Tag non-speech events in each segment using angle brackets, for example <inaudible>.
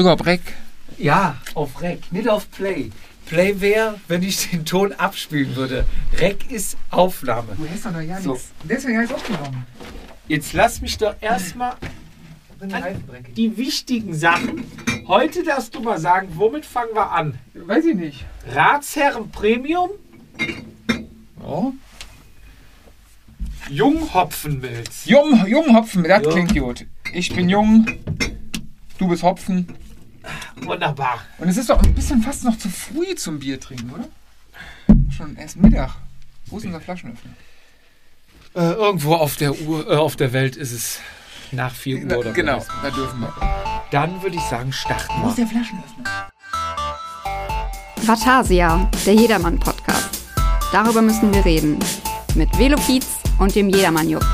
drücke auf Rec. Ja, auf Rec, nicht auf Play. Play wäre, wenn ich den Ton abspielen würde. Rec ist Aufnahme. Du hast doch noch ja So. nichts. Deswegen habe ich es aufgenommen. Jetzt lass mich doch erstmal die wichtigen Sachen. Heute darfst du mal sagen, womit fangen wir an? Weiß ich nicht. Ratsherren Premium, Oh. Junghopfenmilz. Jung, jung Hopfen, das Ja. klingt gut. Ich bin jung, du bist Hopfen. Wunderbar. Und es ist doch ein bisschen fast noch zu früh zum Bier trinken, oder? Schon erst Mittag. Wo ist unser Flaschenöffner? Äh, irgendwo auf der Uhr, äh, auf der Welt ist es nach 4 Uhr oder genau, da dürfen wir. Dann würde ich sagen, starten Wo ist wir. der Flaschenöffner? Vatasia, der Jedermann-Podcast. Darüber müssen wir reden. Mit Velopiz und dem Jedermann-Jupp.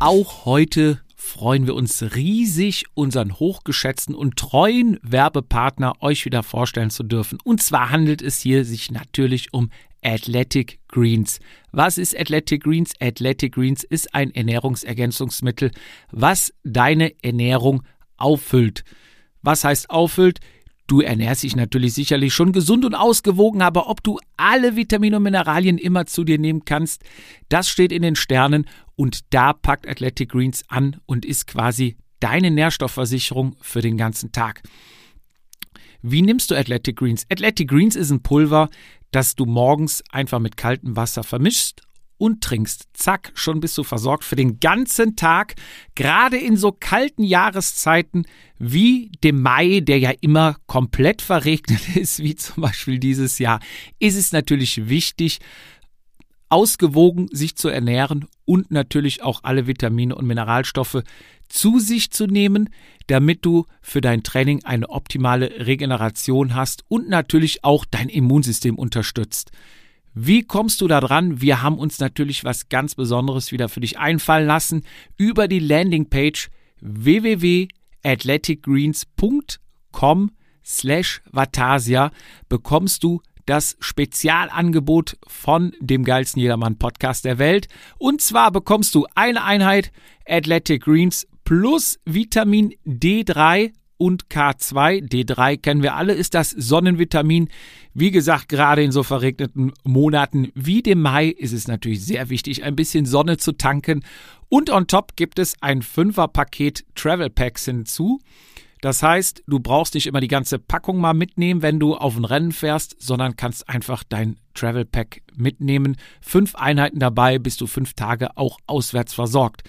Auch heute freuen wir uns riesig, unseren hochgeschätzten und treuen Werbepartner euch wieder vorstellen zu dürfen. Und zwar handelt es hier sich natürlich um Athletic Greens. Was ist Athletic Greens? Athletic Greens ist ein Ernährungsergänzungsmittel, was deine Ernährung auffüllt. Was heißt auffüllt? Du ernährst dich natürlich sicherlich schon gesund und ausgewogen, aber ob du alle Vitamine und Mineralien immer zu dir nehmen kannst, das steht in den Sternen und da packt Athletic Greens an und ist quasi deine Nährstoffversicherung für den ganzen Tag. Wie nimmst du Athletic Greens? Athletic Greens ist ein Pulver, das du morgens einfach mit kaltem Wasser vermischst und trinkst. Zack, schon bist du versorgt für den ganzen Tag. Gerade in so kalten Jahreszeiten wie dem Mai, der ja immer komplett verregnet <laughs> ist, wie zum Beispiel dieses Jahr, ist es natürlich wichtig, ausgewogen sich zu ernähren und natürlich auch alle Vitamine und Mineralstoffe zu sich zu nehmen, damit du für dein Training eine optimale Regeneration hast und natürlich auch dein Immunsystem unterstützt. Wie kommst du da dran? Wir haben uns natürlich was ganz Besonderes wieder für dich einfallen lassen über die Landingpage www.athleticgreens.com slash Vatasia bekommst du das Spezialangebot von dem geilsten Jedermann Podcast der Welt. Und zwar bekommst du eine Einheit Athletic Greens plus Vitamin D3 und K2. D3 kennen wir alle, ist das Sonnenvitamin. Wie gesagt, gerade in so verregneten Monaten wie dem Mai ist es natürlich sehr wichtig, ein bisschen Sonne zu tanken. Und on top gibt es ein Fünferpaket Travel Packs hinzu. Das heißt, du brauchst nicht immer die ganze Packung mal mitnehmen, wenn du auf ein Rennen fährst, sondern kannst einfach dein Travel Pack mitnehmen. Fünf Einheiten dabei, bist du fünf Tage auch auswärts versorgt.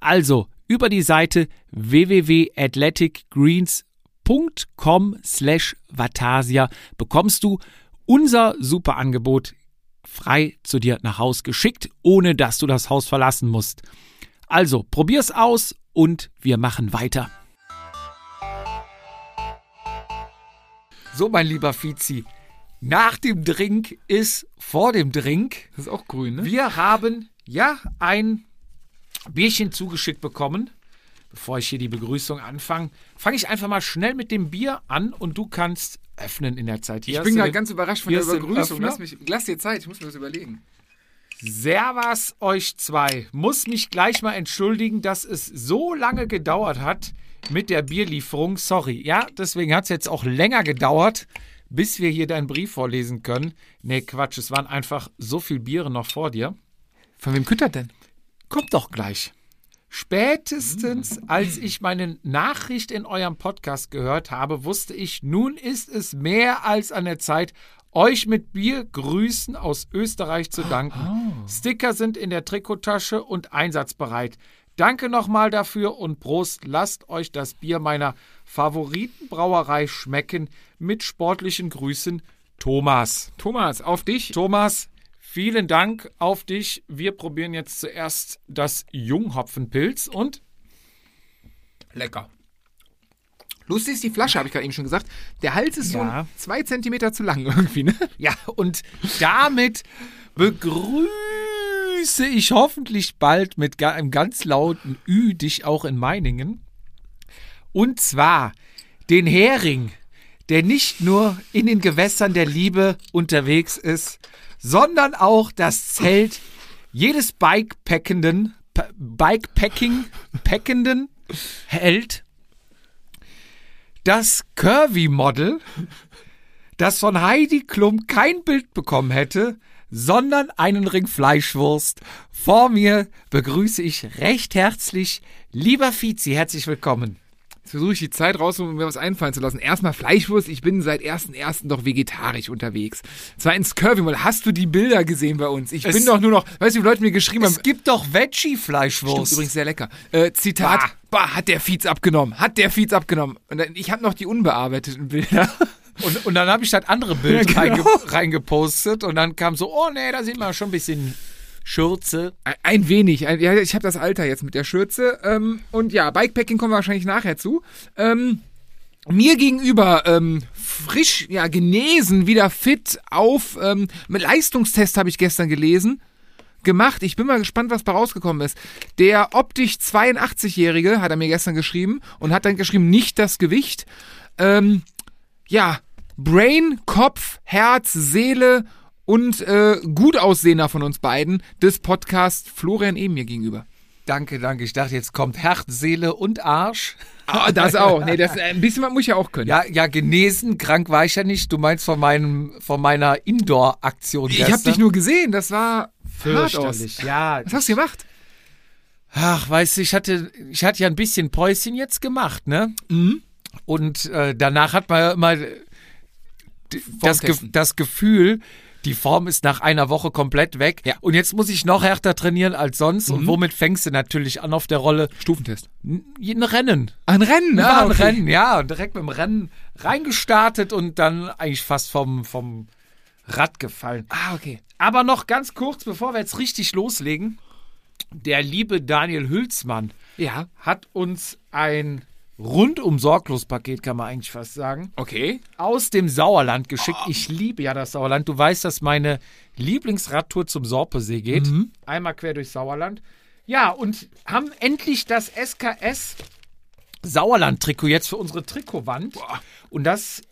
Also über die Seite www.athleticgreens.com slash Vatasia bekommst du unser super Angebot frei zu dir nach Haus geschickt, ohne dass du das Haus verlassen musst. Also probier's aus und wir machen weiter. So, mein lieber Fizi, nach dem Drink ist vor dem Drink. Das ist auch grün, ne? Wir haben ja ein Bierchen zugeschickt bekommen. Bevor ich hier die Begrüßung anfange, fange ich einfach mal schnell mit dem Bier an und du kannst öffnen in der Zeit. Hier Ich bin gerade ganz überrascht von der Begrüßung. Lass, mich, lass dir Zeit, ich muss mir das überlegen. Servus euch zwei. Muss mich gleich mal entschuldigen, dass es so lange gedauert hat mit der Bierlieferung. Sorry. Ja, deswegen hat es jetzt auch länger gedauert, bis wir hier deinen Brief vorlesen können. Nee, Quatsch, es waren einfach so viel Biere noch vor dir. Von wem küttert denn? Kommt doch gleich. Spätestens als ich meine Nachricht in eurem Podcast gehört habe, wusste ich, nun ist es mehr als an der Zeit, euch mit Biergrüßen aus Österreich zu danken. Sticker sind in der Trikottasche und einsatzbereit. Danke nochmal dafür und Prost, lasst euch das Bier meiner Favoritenbrauerei schmecken. Mit sportlichen Grüßen, Thomas. Thomas, auf dich. Thomas, vielen Dank auf dich. Wir probieren jetzt zuerst das Junghopfenpilz und Lecker. Lustig ist die Flasche, habe ich gerade eben schon gesagt. Der Hals ist Ja. so zwei Zentimeter zu lang <laughs> irgendwie, ne? ja, und damit begrüße ich hoffentlich bald mit einem ganz lauten Ü dich auch in Meiningen. Und zwar den Hering, der nicht nur in den Gewässern der Liebe unterwegs ist, sondern auch das Zelt jedes Bikepackenden, Pa- Bikepacking, Packenden hält. das Curvy-Model, das von Heidi Klum kein Bild bekommen hätte, sondern einen Ring Fleischwurst. Vor mir begrüße ich recht herzlich, lieber Fizi, herzlich willkommen. Jetzt versuche ich die Zeit raus, um mir was einfallen zu lassen. Erstmal Fleischwurst. Ich bin seit 1.1. doch vegetarisch unterwegs. Zweitens Curvy Model. Hast du die Bilder gesehen bei uns? Ich Es- bin doch nur noch, weißt du, wie Leute mir geschrieben haben. Es gibt doch Veggie-Fleischwurst. übrigens sehr lecker. Äh, Zitat. Bah. hat der Fietz abgenommen. Hat der Fietz abgenommen. Und dann, ich habe noch die unbearbeiteten Bilder. <laughs> Und, und dann habe ich das andere Bild Ja, <laughs> genau. reinge reingepostet und dann kam so, oh nee, da sieht man schon ein bisschen Schürze. Ein- wenig. Ein, ja, ich habe das Alter jetzt mit der Schürze. Ähm, und ja, Bikepacking kommen wir wahrscheinlich nachher zu. Ähm, mir gegenüber ähm, frisch, ja, genesen, wieder fit auf. Ähm, mit Leistungstest habe ich gestern gelesen. Gemacht. Ich bin mal gespannt, was bei rausgekommen ist. Der optisch 82-Jährige hat er mir gestern geschrieben und hat dann geschrieben, nicht das Gewicht. Ähm, ja, Brain, Kopf, Herz, Seele und äh, gut aussehender von uns beiden des Podcasts Florian eben mir gegenüber. Danke, danke. Ich dachte, jetzt kommt Herz, Seele und Arsch. Ah, das auch. Nee, das, äh, ein bisschen was muss ich ja auch können. Ja, ja, genesen, krank war ich ja nicht. Du meinst von meinem, von meiner Indoor-Aktion ich habe dich nur gesehen, das war fürchterlich. Ja. Was hast du gemacht? Ach, weißt du, ich hatte, ich hatte ja ein bisschen Päuschen jetzt gemacht, ne? Mhm. Und äh, danach hat man ja immer d- das, Ge das Gefühl, die Form ist nach einer Woche komplett weg. Ja. Und jetzt muss ich noch härter trainieren als sonst. Und Mhm. womit fängst du natürlich an auf der Rolle? Stufentest. Ein Rennen. Ein Rennen, Ja, ah, ein okay. Rennen, ja. Und direkt mit dem Rennen reingestartet und dann eigentlich fast vom, vom Rad gefallen. Ah, okay. Aber noch ganz kurz, bevor wir jetzt richtig loslegen. Der liebe Daniel Hülsmann Ja, hat uns ein rundum sorglos Paket, kann man eigentlich fast sagen, okay. aus dem Sauerland geschickt. Ich liebe ja das Sauerland. Du weißt, dass meine Lieblingsradtour zum Sorpesee geht. Einmal quer durch Sauerland. Ja, und haben endlich das SKS Sauerland-Trikot jetzt für unsere Trikotwand. Und das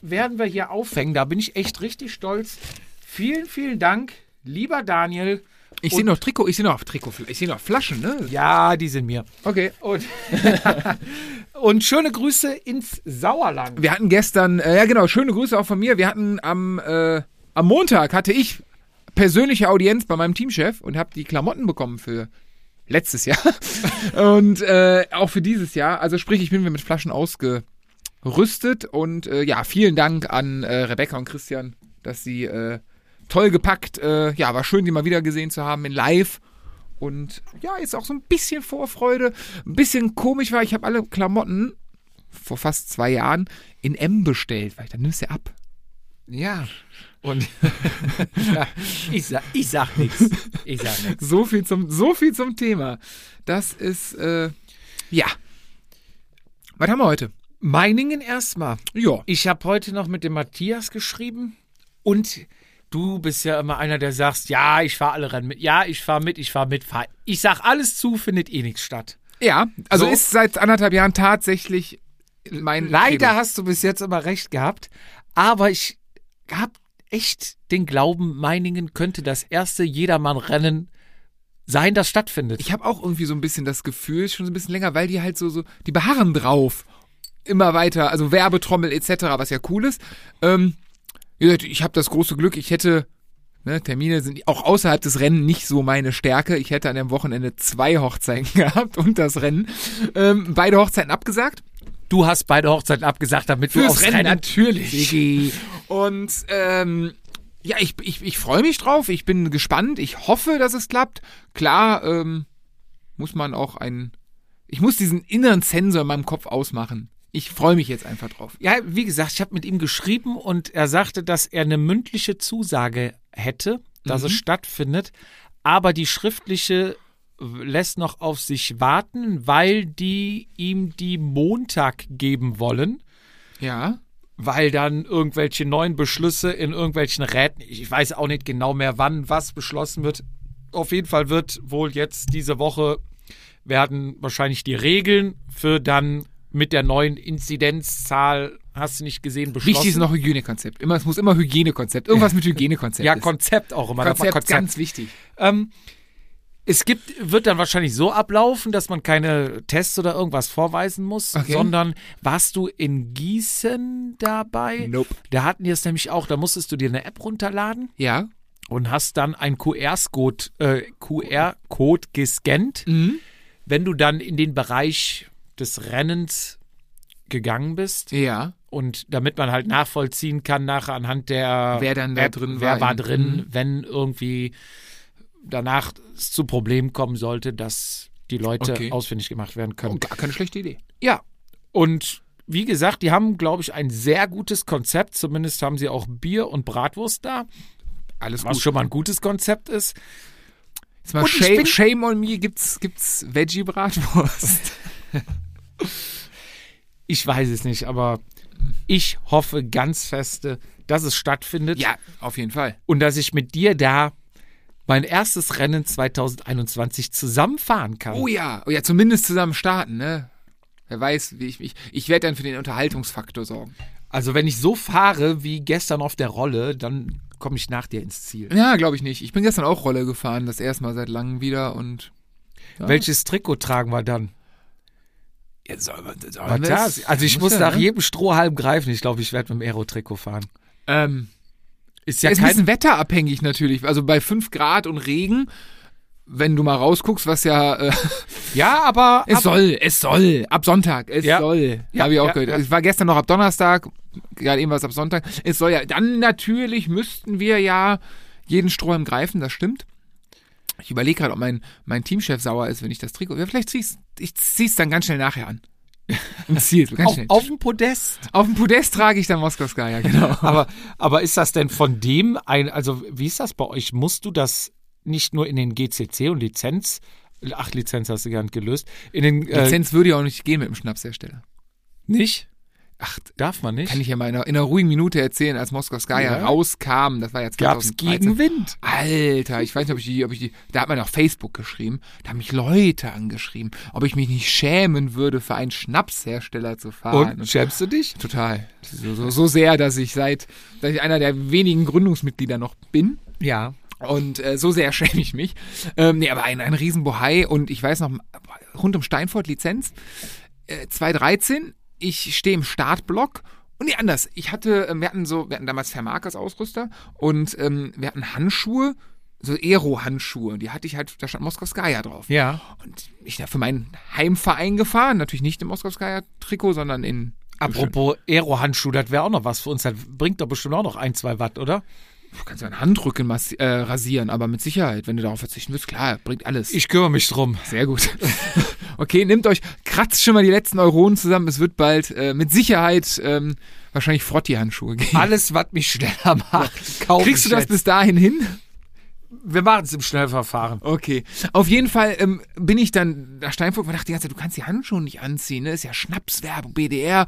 werden wir hier aufhängen. Da bin ich echt richtig stolz. Vielen, vielen Dank, lieber Daniel. Ich sehe noch Trikot, ich sehe noch Trikot, ich sehe noch Flaschen, ne? Ja, die sind mir. Okay. Und, <laughs> und schöne Grüße ins Sauerland. Wir hatten gestern, äh, ja genau, schöne Grüße auch von mir. Wir hatten am, äh, am Montag hatte ich persönliche Audienz bei meinem Teamchef und habe die Klamotten bekommen für letztes Jahr <laughs> und äh, auch für dieses Jahr. Also sprich, ich bin mir mit Flaschen ausgerüstet und äh, ja, vielen Dank an äh, Rebecca und Christian, dass sie äh, toll gepackt. Äh, ja, war schön, die mal wieder gesehen zu haben in Live. Und ja, jetzt auch so ein bisschen Vorfreude. Ein bisschen komisch war, ich habe alle Klamotten vor fast zwei Jahren in M bestellt, weil dann nimmst du ab. Ja. Und <laughs> ich sag, ich sag nichts. Ich sag nichts. So viel zum, so viel zum Thema. Das ist, äh, ja. Was haben wir heute? Meiningen erstmal. Ja. Ich habe heute noch mit dem Matthias geschrieben und du bist ja immer einer, der sagst, ja, ich fahre alle Rennen mit. Ja, ich fahre mit, ich fahre mit. Fahr. Ich sag alles zu, findet eh nichts statt. Ja, also So. ist seit anderthalb Jahren tatsächlich mein Leider Credo. hast du bis jetzt immer recht gehabt, aber ich habe echt den Glauben, Meiningen könnte das erste Jedermann-Rennen sein, das stattfindet. Ich habe auch irgendwie so ein bisschen das Gefühl, schon so ein bisschen länger, weil die halt so, so, die beharren drauf. Immer weiter, also Werbetrommel etc., was ja cool ist. Ähm, ich habe das große Glück, ich hätte, ne, Termine sind auch außerhalb des Rennen nicht so meine Stärke. Ich hätte an dem Wochenende zwei Hochzeiten <laughs> gehabt und das Rennen. Ähm, beide Hochzeiten abgesagt. Du hast beide Hochzeiten abgesagt, damit du Fürs aufs Rennen, Rennen natürlich. Und ähm, ja, ich, ich, ich freue mich drauf. Ich bin gespannt. Ich hoffe, dass es klappt. Klar, ähm, muss man auch ein. Ich muss diesen inneren Sensor in meinem Kopf ausmachen. Ich freue mich jetzt einfach drauf. Ja, wie gesagt, ich habe mit ihm geschrieben und er sagte, dass er eine mündliche Zusage hätte, dass es stattfindet, aber die schriftliche lässt noch auf sich warten, weil die ihm die Montag geben wollen, Ja. weil dann irgendwelche neuen Beschlüsse in irgendwelchen Räten, ich weiß auch nicht genau mehr, wann was beschlossen wird. Auf jeden Fall wird wohl jetzt diese Woche werden wahrscheinlich die Regeln für dann mit der neuen Inzidenzzahl, hast du nicht gesehen, beschlossen. Wichtig ist noch Hygienekonzept. Immer, es muss immer Hygienekonzept. Irgendwas mit Hygienekonzept. Ja, ist. Konzept auch immer. Konzept, Konzept. ganz wichtig. Ähm, Es gibt, wird dann wahrscheinlich so ablaufen, dass man keine Tests oder irgendwas vorweisen muss, Okay. sondern warst du in Gießen dabei? Nope. Da hatten die es nämlich auch, da musstest du dir eine App runterladen Ja. und hast dann einen QR-Code äh, QR gescannt. Mhm. Wenn du dann in den Bereich des Rennens gegangen bist Ja. und damit man halt nachvollziehen kann nachher anhand der Wer dann da App, drin wer war war in- drin, Mhm. wenn irgendwie danach es zu Problemen kommen sollte, dass die Leute Okay. ausfindig gemacht werden können. Oh, gar keine schlechte Idee. Ja, und wie gesagt, die haben, glaube ich, ein sehr gutes Konzept. Zumindest haben sie auch Bier und Bratwurst da, Alles was gut. schon mal ein gutes Konzept ist. Jetzt mal shame, shame on me, gibt's, gibt's Veggie-Bratwurst? <laughs> Ich weiß es nicht, aber ich hoffe ganz feste, dass es stattfindet ja, auf jeden Fall. und dass ich mit dir da mein erstes Rennen 2021 zusammenfahren kann. Oh ja, oh ja, zumindest zusammen starten, ne? Wer weiß, wie ich mich. Ich werde dann für den Unterhaltungsfaktor sorgen. Also wenn ich so fahre wie gestern auf der Rolle, dann komme ich nach dir ins Ziel. Ja, glaube ich nicht. Ich bin gestern auch Rolle gefahren, das erste Mal seit langem wieder und. Ja. Welches Trikot tragen wir dann? Soll Was man das? Also ich muss ja, nach ne? jedem Strohhalm greifen. Ich glaube, ich werde mit dem Aero-Trikot fahren. Ähm, Ist ja, ja ist ein bisschen wetterabhängig natürlich. Also bei 5 Grad und Regen, wenn du mal rausguckst, was ja. Äh, <laughs> Ja, aber... <laughs> es ab- soll, es soll. Ab Sonntag, es Ja. soll. Ja, Habe ich auch ja, gehört. ja. Es war gestern noch ab Donnerstag, gerade eben war es ab Sonntag. Es soll ja. Dann natürlich müssten wir ja jeden Strohhalm greifen, das stimmt. Ich überlege gerade, ob mein, mein Teamchef sauer ist, wenn ich das Trikot. Ja, vielleicht zieh's, ich zieh's dann ganz schnell nachher an. Im <laughs> Ziel, ganz auf, schnell. auf dem Podest. Auf dem Podest trage ich dann Moskau Sky, ja, genau. <laughs> Aber, aber ist das denn von dem ein, also wie ist das bei euch? Musst du das nicht nur in den GCC und Lizenz, ach, Lizenz hast du gar nicht gelöst, in den, äh, Lizenz würde ja auch nicht gehen mit dem Schnapshersteller. nicht? Ach, Darf man nicht? kann ich ja mal in einer, in einer ruhigen Minute erzählen, als Moskau Sky Ja. rauskam. Das war ja Gab's 2013. Gegenwind? Alter, ich weiß nicht, ob ich die, ob ich die, da hat man auf Facebook geschrieben, da haben mich Leute angeschrieben, ob ich mich nicht schämen würde, für einen Schnapshersteller zu fahren. Und schämst du dich? total. So, so, so sehr, dass ich seit, dass ich einer der wenigen Gründungsmitglieder noch bin. Ja. Und äh, so sehr <laughs> schäme ich mich. Ähm, nee, aber ein, ein Riesenbohai und ich weiß noch, rund um Steinfurt Lizenz, äh, 2013, ich stehe im Startblock und nee, anders. Ich hatte, ähm, wir hatten so, wir hatten damals Vermark als Ausrüster und ähm, wir hatten Handschuhe, so Aero-Handschuhe. Die hatte ich halt, da stand Moskau Skya drauf. Ja. Und ich da für meinen Heimverein gefahren, natürlich nicht im Moskau Skya Trikot, sondern in Apropos Aero-Handschuh, das wäre auch noch was für uns. Das bringt doch bestimmt auch noch ein, zwei Watt, oder? Du kannst ja einen Handrücken äh, rasieren, aber mit Sicherheit, wenn du darauf verzichten willst, klar, bringt alles. Ich kümmere mich drum. Sehr gut. <laughs> Okay, nehmt euch, kratzt schon mal die letzten Euronen zusammen. Es wird bald äh, mit Sicherheit ähm, wahrscheinlich Frotti-Handschuhe geben. Alles, was mich schneller <laughs> macht, kaufe Kriegst du das jetzt. bis dahin hin? Wir machen es im Schnellverfahren. Okay. Auf jeden Fall ähm, bin ich dann nach Steinfurt und dachte die ganze Zeit, du kannst die Handschuhe nicht anziehen, ne? Ist ja Schnapswerbung, BDR.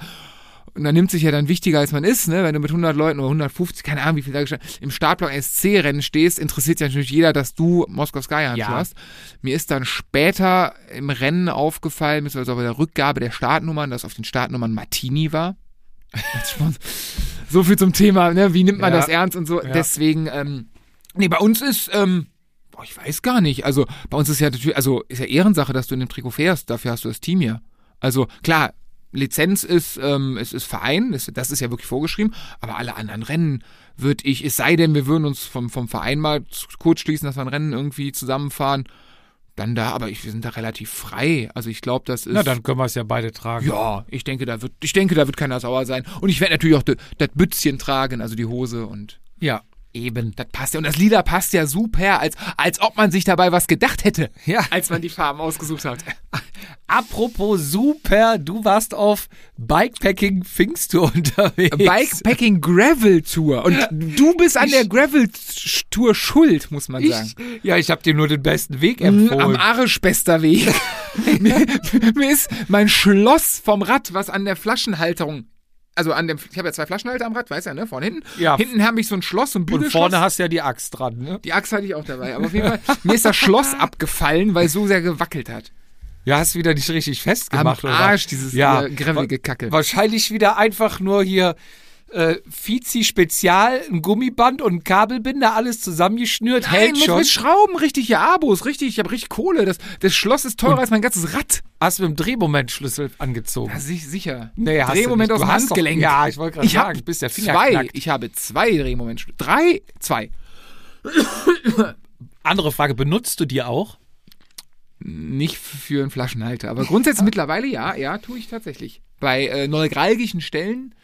Und dann nimmt sich ja dann wichtiger, als man ist, ne? Wenn du mit 100 Leuten oder 150, keine Ahnung, wie viel da gestanden, im Startblock SC-Rennen stehst, interessiert sich natürlich jeder, dass du Moskau Sky Ja. hast. Mir ist dann später im Rennen aufgefallen, beziehungsweise bei der Rückgabe der Startnummern, dass auf den Startnummern Martini war. <laughs> so viel zum Thema, ne? Wie nimmt man Ja. das ernst und so. Ja. Deswegen, ähm, nee, bei uns ist, ähm, boah, ich weiß gar nicht. Also bei uns ist ja natürlich, also ist ja Ehrensache, dass du in dem Trikot fährst. Dafür hast du das Team ja. Also klar, Lizenz ist, ähm, es ist Verein, das, das ist ja wirklich vorgeschrieben, aber alle anderen Rennen würde ich, es sei denn, wir würden uns vom, vom Verein mal kurz schließen, dass wir ein Rennen irgendwie zusammenfahren, dann da, aber ich, wir sind da relativ frei. Also ich glaube, das ist. Na, dann können wir es ja beide tragen. ja, ich denke, da wird, ich denke, da wird keiner sauer sein. Und ich werde natürlich auch das Bützchen tragen, also die Hose und Ja, eben. das passt ja. Und das Lila passt ja super, als, als ob man sich dabei was gedacht hätte, Ja. als man die Farben ausgesucht hat. <laughs> Apropos super, du warst auf Bikepacking Pfingstour unterwegs. Bikepacking Gravel Tour. Und du bist an Ich- der Gravel Tour schuld, muss man sagen. ich, ja, ich habe dir nur den besten Weg empfohlen. Am Arsch bester Weg. <laughs> <laughs> mir, mir ist mein Schloss vom Rad, was an der Flaschenhalterung, also an dem, ich habe ja zwei Flaschenhalter am Rad, weißt du, ne, vorne hinten. Ja. Hinten habe ich so ein Schloss, so ein Und vorne hast du ja die Axt dran, ne? Die Axt hatte ich auch dabei. Aber auf jeden Fall, <laughs> mir ist das Schloss abgefallen, weil es so sehr gewackelt hat. Ja, hast wieder nicht richtig Am festgemacht, oder? Arsch, dieses Ja. ja, gravelige Kacke. Wahrscheinlich wieder einfach nur hier äh, Fizi Spezial, ein Gummiband und ein Kabelbinder, alles zusammengeschnürt, Nein, hält mit, schon. mit Schrauben, richtig, ja, Abos, richtig, ich habe richtig Kohle. Das, das Schloss ist teurer als mein ganzes Rad. Hast du mit dem Drehmomentschlüssel angezogen? Ja, sich, sicher. Nee, hast du Drehmoment aus Du dem doch- Handgelenk. Ja, ich wollte gerade Ich sagen, bis der Finger zwei. knackt. Ich habe zwei Drehmomente. Drei? Zwei. Andere Frage, benutzt du die auch? Nicht für einen Flaschenhalter. Aber grundsätzlich <laughs> mittlerweile ja, ja, tue ich tatsächlich. Bei äh, neuralgischen Stellen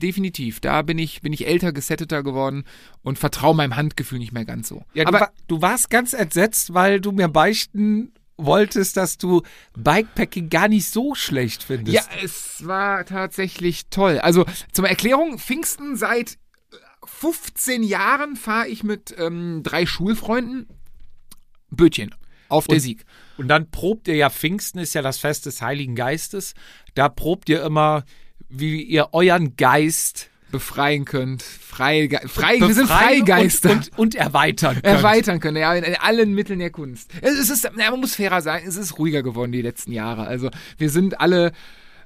definitiv. Da bin ich, bin ich älter, gesetteter geworden und vertraue meinem Handgefühl nicht mehr ganz so. Ja, aber du, wa du warst ganz entsetzt, weil du mir beichten wolltest, dass du Bikepacking gar nicht so schlecht findest. Ja, es war tatsächlich toll. Also zur Erklärung, Pfingsten seit äh, 15 Jahren fahre ich mit ähm, drei Schulfreunden Bötchen auf der Und- Sieg. Und dann probt ihr ja, Pfingsten ist ja das Fest des Heiligen Geistes. Da probt ihr immer, wie ihr euren Geist Befreien könnt. Frei, frei, wir sind Freigeister. Und, und, und erweitern könnt. erweitern können, ja, in, allen Mitteln der Kunst. Es ist, ja, man muss fairer sagen, es ist ruhiger geworden die letzten Jahre. Also wir sind alle,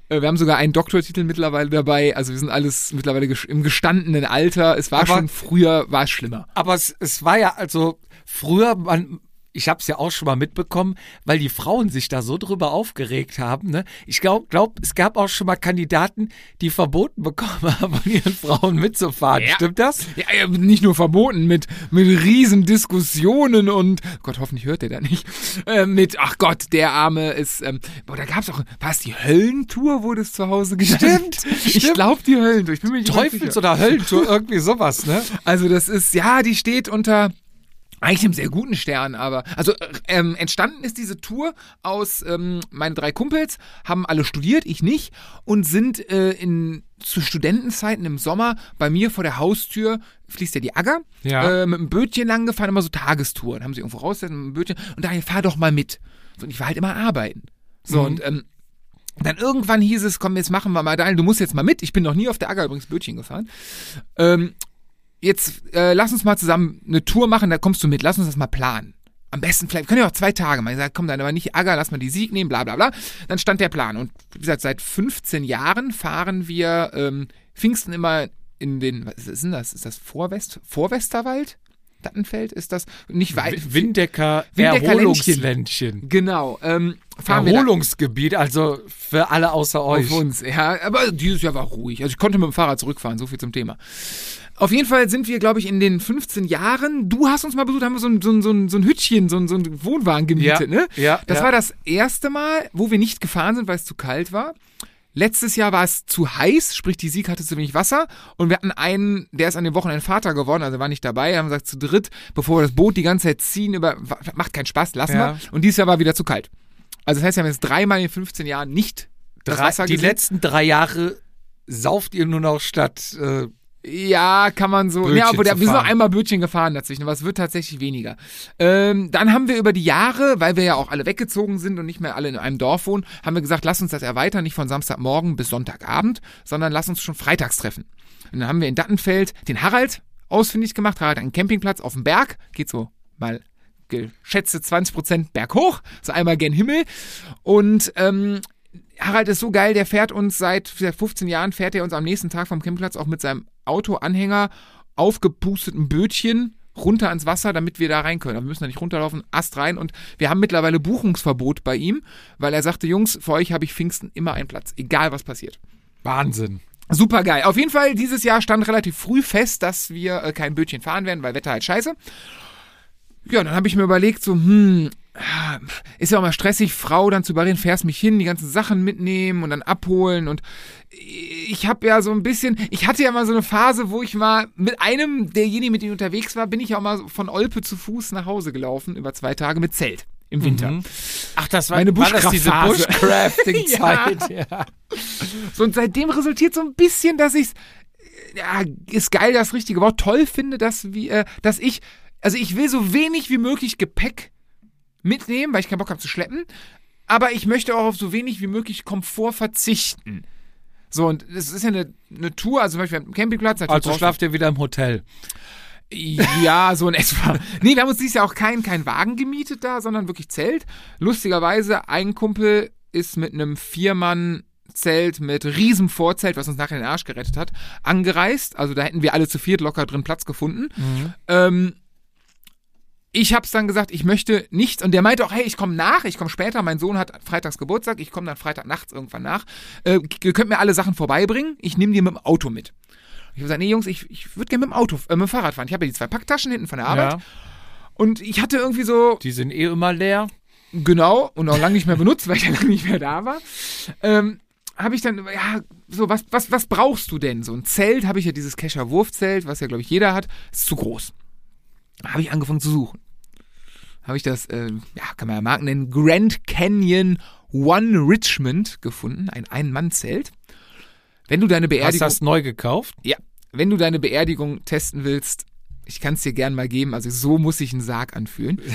äh, wir haben sogar einen Doktortitel mittlerweile dabei. Also wir sind alles mittlerweile im gestandenen Alter. Es war Aber- schon früher, war es schlimmer. Aber es, es war ja also früher, man, ich habe es ja auch schon mal mitbekommen, weil die Frauen sich da so drüber aufgeregt haben. Ne? Ich glaube, glaub, es gab auch schon mal Kandidaten, die verboten bekommen <laughs> haben, von ihren Frauen mitzufahren. Ja. Stimmt das? Ja, ja, nicht nur verboten, mit, mit riesen Diskussionen und, Gott, hoffentlich hört der da nicht, äh, mit, ach Gott, der Arme ist, ähm, boah, da gab's auch, war es die Höllentour, wurde es zu Hause? <laughs> Ich stimmt. glaube die Höllentour, ich bin mir nicht Teufels- oder Höllentour, irgendwie sowas, ne? Also das ist, ja, die steht unter eigentlich einem sehr guten Stern, aber also äh, ähm, entstanden ist diese Tour aus ähm, meine drei Kumpels haben alle studiert, ich nicht und sind äh, in zu Studentenzeiten im Sommer bei mir vor der Haustür fließt ja die Agger Ja. äh, mit einem Bötchen lang gefahren, immer so Tagestouren, haben sie irgendwo rausgesetzt mit einem Bötchen und daher fahr doch mal mit. So, und ich war halt immer arbeiten. So und ähm, dann irgendwann hieß es, komm, jetzt machen wir mal Daniel, du musst jetzt mal mit. Ich bin noch nie auf der Agger übrigens Bötchen gefahren. Ähm, jetzt äh, lass uns mal zusammen eine Tour machen, da kommst du mit, lass uns das mal planen. Am besten vielleicht, können ja auch zwei Tage mal. Ich sag, komm, dann aber nicht Agger, lass mal die Sieg nehmen, bla bla bla. Dann stand der Plan. Und wie gesagt, seit 15 Jahren fahren wir ähm, Pfingsten immer in den, was ist denn das? Ist das Vorwest, Vorwesterwald? Dattenfeld ist das? Nicht weit. Windecker, Windecker Erholungsländchen. Genau. Ähm, Erholungsgebiet, also für alle außer euch. auf uns, ja. Aber dieses Jahr war ruhig. Also ich konnte mit dem Fahrrad zurückfahren, so viel zum Thema. Auf jeden Fall sind wir, glaube ich, in den 15 Jahren, du hast uns mal besucht, haben wir so ein, so ein, so ein, so ein Hütchen, so ein, so ein Wohnwagen gemietet, Ja, ne? ja, Das ja. war das erste Mal, wo wir nicht gefahren sind, weil es zu kalt war. Letztes Jahr war es zu heiß, sprich die Sieg hatte zu wenig Wasser und wir hatten einen, der ist an dem Wochenende Vater geworden, also war nicht dabei, haben gesagt zu dritt, bevor wir das Boot die ganze Zeit ziehen, über, macht keinen Spaß, lassen Ja. wir. Und dieses Jahr war wieder zu kalt. Also das heißt, wir haben jetzt dreimal in 15 Jahren nicht das Drei, Wasser die gesehen. letzten drei Jahre sauft ihr nur noch statt. Äh, Ja, kann man so. Bötchen ja, zu wir sind noch einmal Bötchen gefahren dazwischen, aber es wird tatsächlich weniger. Ähm, dann haben wir über die Jahre, weil wir ja auch alle weggezogen sind und nicht mehr alle in einem Dorf wohnen, haben wir gesagt, lass uns das erweitern, nicht von Samstagmorgen bis Sonntagabend, sondern lass uns schon freitags treffen. Und dann haben wir in Dattenfeld den Harald ausfindig gemacht. Harald einen Campingplatz auf dem Berg, geht so mal geschätzte 20 Prozent berghoch, so einmal gen Himmel. Und ähm, Harald ist so geil, der fährt uns seit wie gesagt, 15 Jahren, fährt er uns am nächsten Tag vom Campingplatz auch mit seinem Autoanhänger aufgepusteten Bötchen runter ans Wasser, damit wir da rein können. Aber wir müssen da nicht runterlaufen, Ast rein. Und wir haben mittlerweile Buchungsverbot bei ihm, weil er sagte, Jungs, für euch habe ich Pfingsten immer einen Platz, egal was passiert. Wahnsinn. Super geil. Auf jeden Fall, dieses Jahr stand relativ früh fest, dass wir äh, kein Bötchen fahren werden, weil Wetter halt scheiße. Ja, dann habe ich mir überlegt, so, hm, ist ja auch mal stressig, Frau dann zu überreden, fährst mich hin, die ganzen Sachen mitnehmen und dann abholen und ich habe ja so ein bisschen, ich hatte ja mal so eine Phase, wo ich mal mit einem derjenigen, mit dem ich unterwegs war, bin ich auch mal von Olpe zu Fuß nach Hause gelaufen, über zwei Tage mit Zelt im Winter. Mhm. Ach, das war, Meine war das diese. Bushcrafting-Zeit. <laughs> ja. So, und seitdem resultiert so ein bisschen, dass ich ja, ist geil das richtige Wort, toll finde, dass wir, äh, dass ich, also ich will so wenig wie möglich Gepäck mitnehmen, weil ich keinen Bock habe zu schleppen, aber ich möchte auch auf so wenig wie möglich Komfort verzichten. So, und es ist ja eine, eine Tour, also zum Beispiel am Campingplatz. Also schlaft ihr wieder im Hotel. ja, so in etwa. Nee, wir haben uns dieses Jahr auch keinen kein Wagen gemietet da, sondern wirklich Zelt. Lustigerweise, ein Kumpel ist mit einem Viermann Zelt mit riesem Vorzelt, was uns nachher den Arsch gerettet hat, angereist. Also da hätten wir alle zu viert locker drin Platz gefunden. Ähm, ich hab's dann gesagt, ich möchte nichts. Und der meinte auch, hey, ich komme nach, ich komme später. Mein Sohn hat freitags Geburtstag, ich komme dann Freitag nachts irgendwann nach. Äh, ihr könnt mir alle Sachen vorbeibringen, ich nehme die mit dem Auto mit. Ich habe gesagt, nee, Jungs, ich, ich würde gerne mit dem Auto, äh, mit dem Fahrrad fahren. Ich habe ja die zwei Packtaschen hinten von der Arbeit. Ja, Und ich hatte irgendwie so, die sind eh immer leer. Genau, und auch lange nicht mehr benutzt, <laughs> weil ich ja lange nicht mehr da war. Ähm, habe ich dann, ja, so, was, was, was brauchst du denn? So ein Zelt, habe ich ja dieses Kescher Wurfzelt, was ja, glaube ich, jeder hat, ist zu groß. Habe ich angefangen zu suchen. Habe ich das, äh, ja, kann man ja Marken nennen, Grand Canyon One Richmond gefunden, ein Ein-Mann-Zelt. Wenn du deine Hast du Beerdigung, das neu gekauft? ja, wenn du deine Beerdigung testen willst, ich kann es dir gern mal geben, also so muss sich ein Sarg anfühlen. <laughs>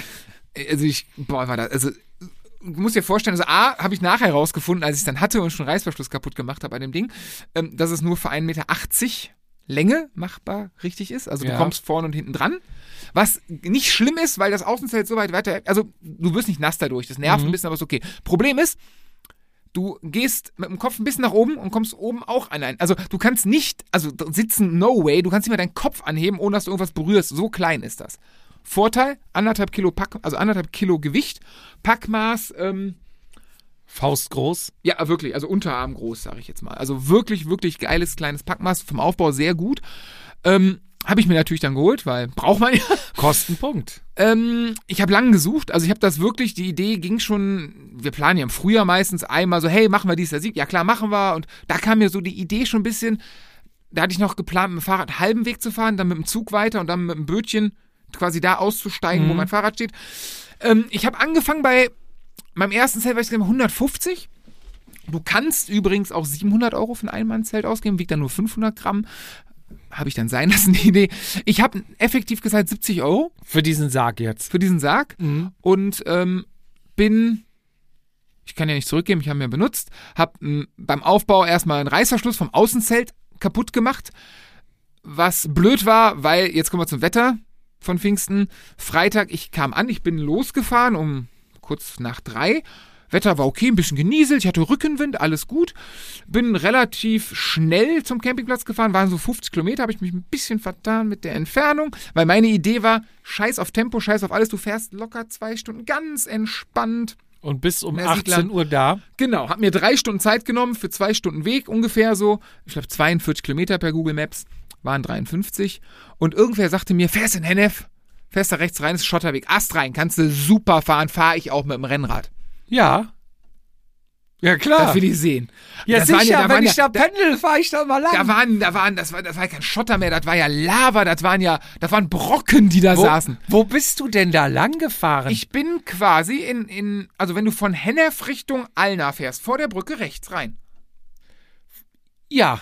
Also ich, boah, war das, also du musst dir vorstellen, also A, habe ich nachher rausgefunden, als ich es dann hatte und schon Reißverschluss kaputt gemacht habe an dem Ding, ähm, dass es nur für 1,80 Meter Länge machbar richtig ist. Also du Ja. kommst vorne und hinten dran. Was nicht schlimm ist, weil das Außenzelt so weit weiter, also du wirst nicht nass dadurch, das nervt Mhm. ein bisschen, aber ist okay. Problem ist, du gehst mit dem Kopf ein bisschen nach oben und kommst oben auch an ein. Also du kannst nicht, also sitzen no way, du kannst nicht mehr deinen Kopf anheben, ohne dass du irgendwas berührst. So klein ist das. Vorteil, anderthalb Kilo Pack, also anderthalb Kilo Gewicht, Packmaß, ähm, Faustgroß. ja, wirklich, also Unterarm groß, sage ich jetzt mal. Also wirklich, wirklich geiles kleines Packmaß, vom Aufbau sehr gut. Ähm, habe ich mir natürlich dann geholt, weil braucht man ja. Kostenpunkt. Ähm, ich habe lange gesucht, also ich habe das wirklich, die Idee ging schon, wir planen ja im Frühjahr meistens einmal so, hey, machen wir dies, das, Sieg. Ja klar, machen wir. Und da kam mir so die Idee schon ein bisschen, da hatte ich noch geplant, mit dem Fahrrad einen halben Weg zu fahren, dann mit dem Zug weiter und dann mit dem Bötchen quasi da auszusteigen, wo mein Fahrrad steht. Ähm, ich habe angefangen bei meinem ersten Zelt, war ich 150. Du kannst übrigens auch 700 Euro für ein Einmannzelt ausgeben, wiegt dann nur 500 Gramm. Habe ich dann sein <laughs> lassen, die Idee. Ich habe effektiv gesagt 70 Euro Für diesen Sarg jetzt. für diesen Sarg und ähm, bin, ich kann ja nicht zurückgeben, ich habe ihn ja benutzt, habe beim Aufbau erstmal einen Reißverschluss vom Außenzelt kaputt gemacht, was blöd war, weil, jetzt kommen wir zum Wetter von Pfingsten, Freitag, ich kam an, ich bin losgefahren um kurz nach drei, Wetter war okay, ein bisschen genieselt, ich hatte Rückenwind, alles gut. Bin relativ schnell zum Campingplatz gefahren, waren so 50 Kilometer, habe ich mich ein bisschen vertan mit der Entfernung, weil meine Idee war, scheiß auf Tempo, scheiß auf alles, du fährst locker zwei Stunden ganz entspannt. Und bis um Na, 18 Siegler. Uhr da. Genau, hab mir drei Stunden Zeit genommen für zwei Stunden Weg ungefähr so. Ich glaube 42 Kilometer per Google Maps, waren 53. Und irgendwer sagte mir, fährst in Hennef, da rechts rein, ist Schotterweg, Ast rein, kannst du super fahren, fahre ich auch mit dem Rennrad. Ja. Ja, klar. Das will ich sehen. ja, das waren sicher, ja, wenn ich ja, da pendel, fahre ich da mal lang. da waren, da waren, das war, das war kein Schotter mehr, das war ja Lava, das waren ja, das waren Brocken, die da wo, saßen. wo bist du denn da lang gefahren? Ich bin quasi in, in, also wenn du von Hennef Richtung Alna fährst, vor der Brücke rechts rein. ja.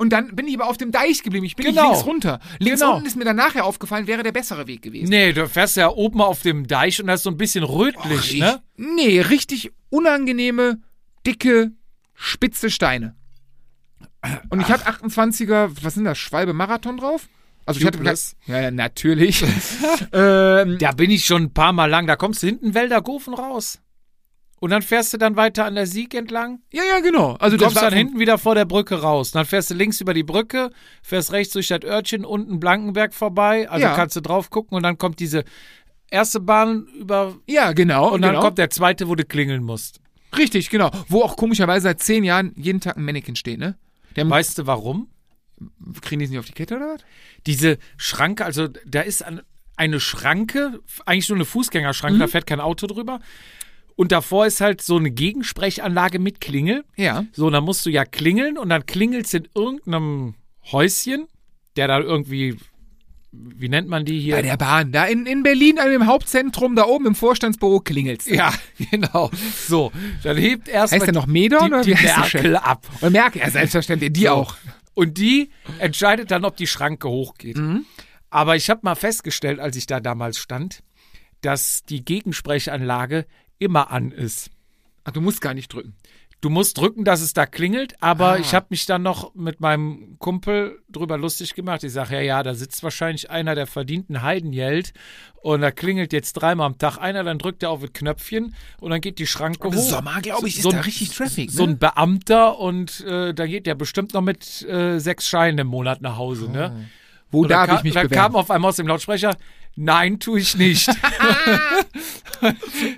Und dann bin ich aber auf dem Deich geblieben. Ich bin Genau. nicht links runter. Links Genau. unten ist mir dann nachher aufgefallen, wäre der bessere Weg gewesen. Nee, du fährst ja oben auf dem Deich und das ist so ein bisschen rötlich, Ich- ne? Nee, richtig unangenehme, dicke, spitze Steine. Und ich hatte 28er, was sind das, Schwalbe Marathon drauf? Also ich hatte ja, ja, natürlich. <laughs> ähm, Da bin ich schon ein paar Mal lang. Da kommst du hinten Wäldergofen raus. Und dann fährst du dann weiter an der Sieg entlang. ja, ja, genau. Also Du kommst dann hinten wieder vor der Brücke raus. Dann fährst du links über die Brücke, fährst rechts durch das Örtchen, unten Blankenberg vorbei. Also Ja. kannst du drauf gucken und dann kommt diese erste Bahn über Ja, genau. und dann genau. kommt der zweite, wo du klingeln musst. Richtig, genau. Wo auch komischerweise seit zehn Jahren jeden Tag ein Mannequin steht, ne? Der Weißt du warum? kriegen die es nicht auf die Kette oder was? Diese Schranke, also da ist eine Schranke, eigentlich nur eine Fußgängerschranke, da fährt kein Auto drüber. Und davor ist halt so eine Gegensprechanlage mit Klingel. Ja. So, dann musst du ja klingeln und dann klingelst in irgendeinem Häuschen, der da irgendwie, wie nennt man die hier? Bei der Bahn, da in, in Berlin, an dem Hauptzentrum, da oben im Vorstandsbüro klingelt's. ja, <laughs> genau. So, dann hebt erstmal Heißt der noch Medon die, oder die Chef? Merkel ab. Und Merkel, ja, selbstverständlich, die So. auch. Und die entscheidet dann, ob die Schranke hochgeht. Mhm. Aber ich habe mal festgestellt, als ich da damals stand, dass die Gegensprechanlage immer an ist. Ach, du musst gar nicht drücken. Du musst drücken, dass es da klingelt, aber Ah. ich habe mich dann noch mit meinem Kumpel drüber lustig gemacht. Ich sage, ja, ja, da sitzt wahrscheinlich einer, der verdient ein Heidengeld und da klingelt jetzt dreimal am Tag einer, dann drückt er auf das Knöpfchen und dann geht die Schranke Im hoch. Sommer, glaube ich, ist So da ein- richtig Traffic. So ne? ein Beamter und äh, da geht der bestimmt noch mit äh, sechs Scheinen im Monat nach Hause, ne? Wo Und darf kam, ich mich dann bewerben? kam auf einmal aus dem Lautsprecher, nein, tue ich nicht. <laughs>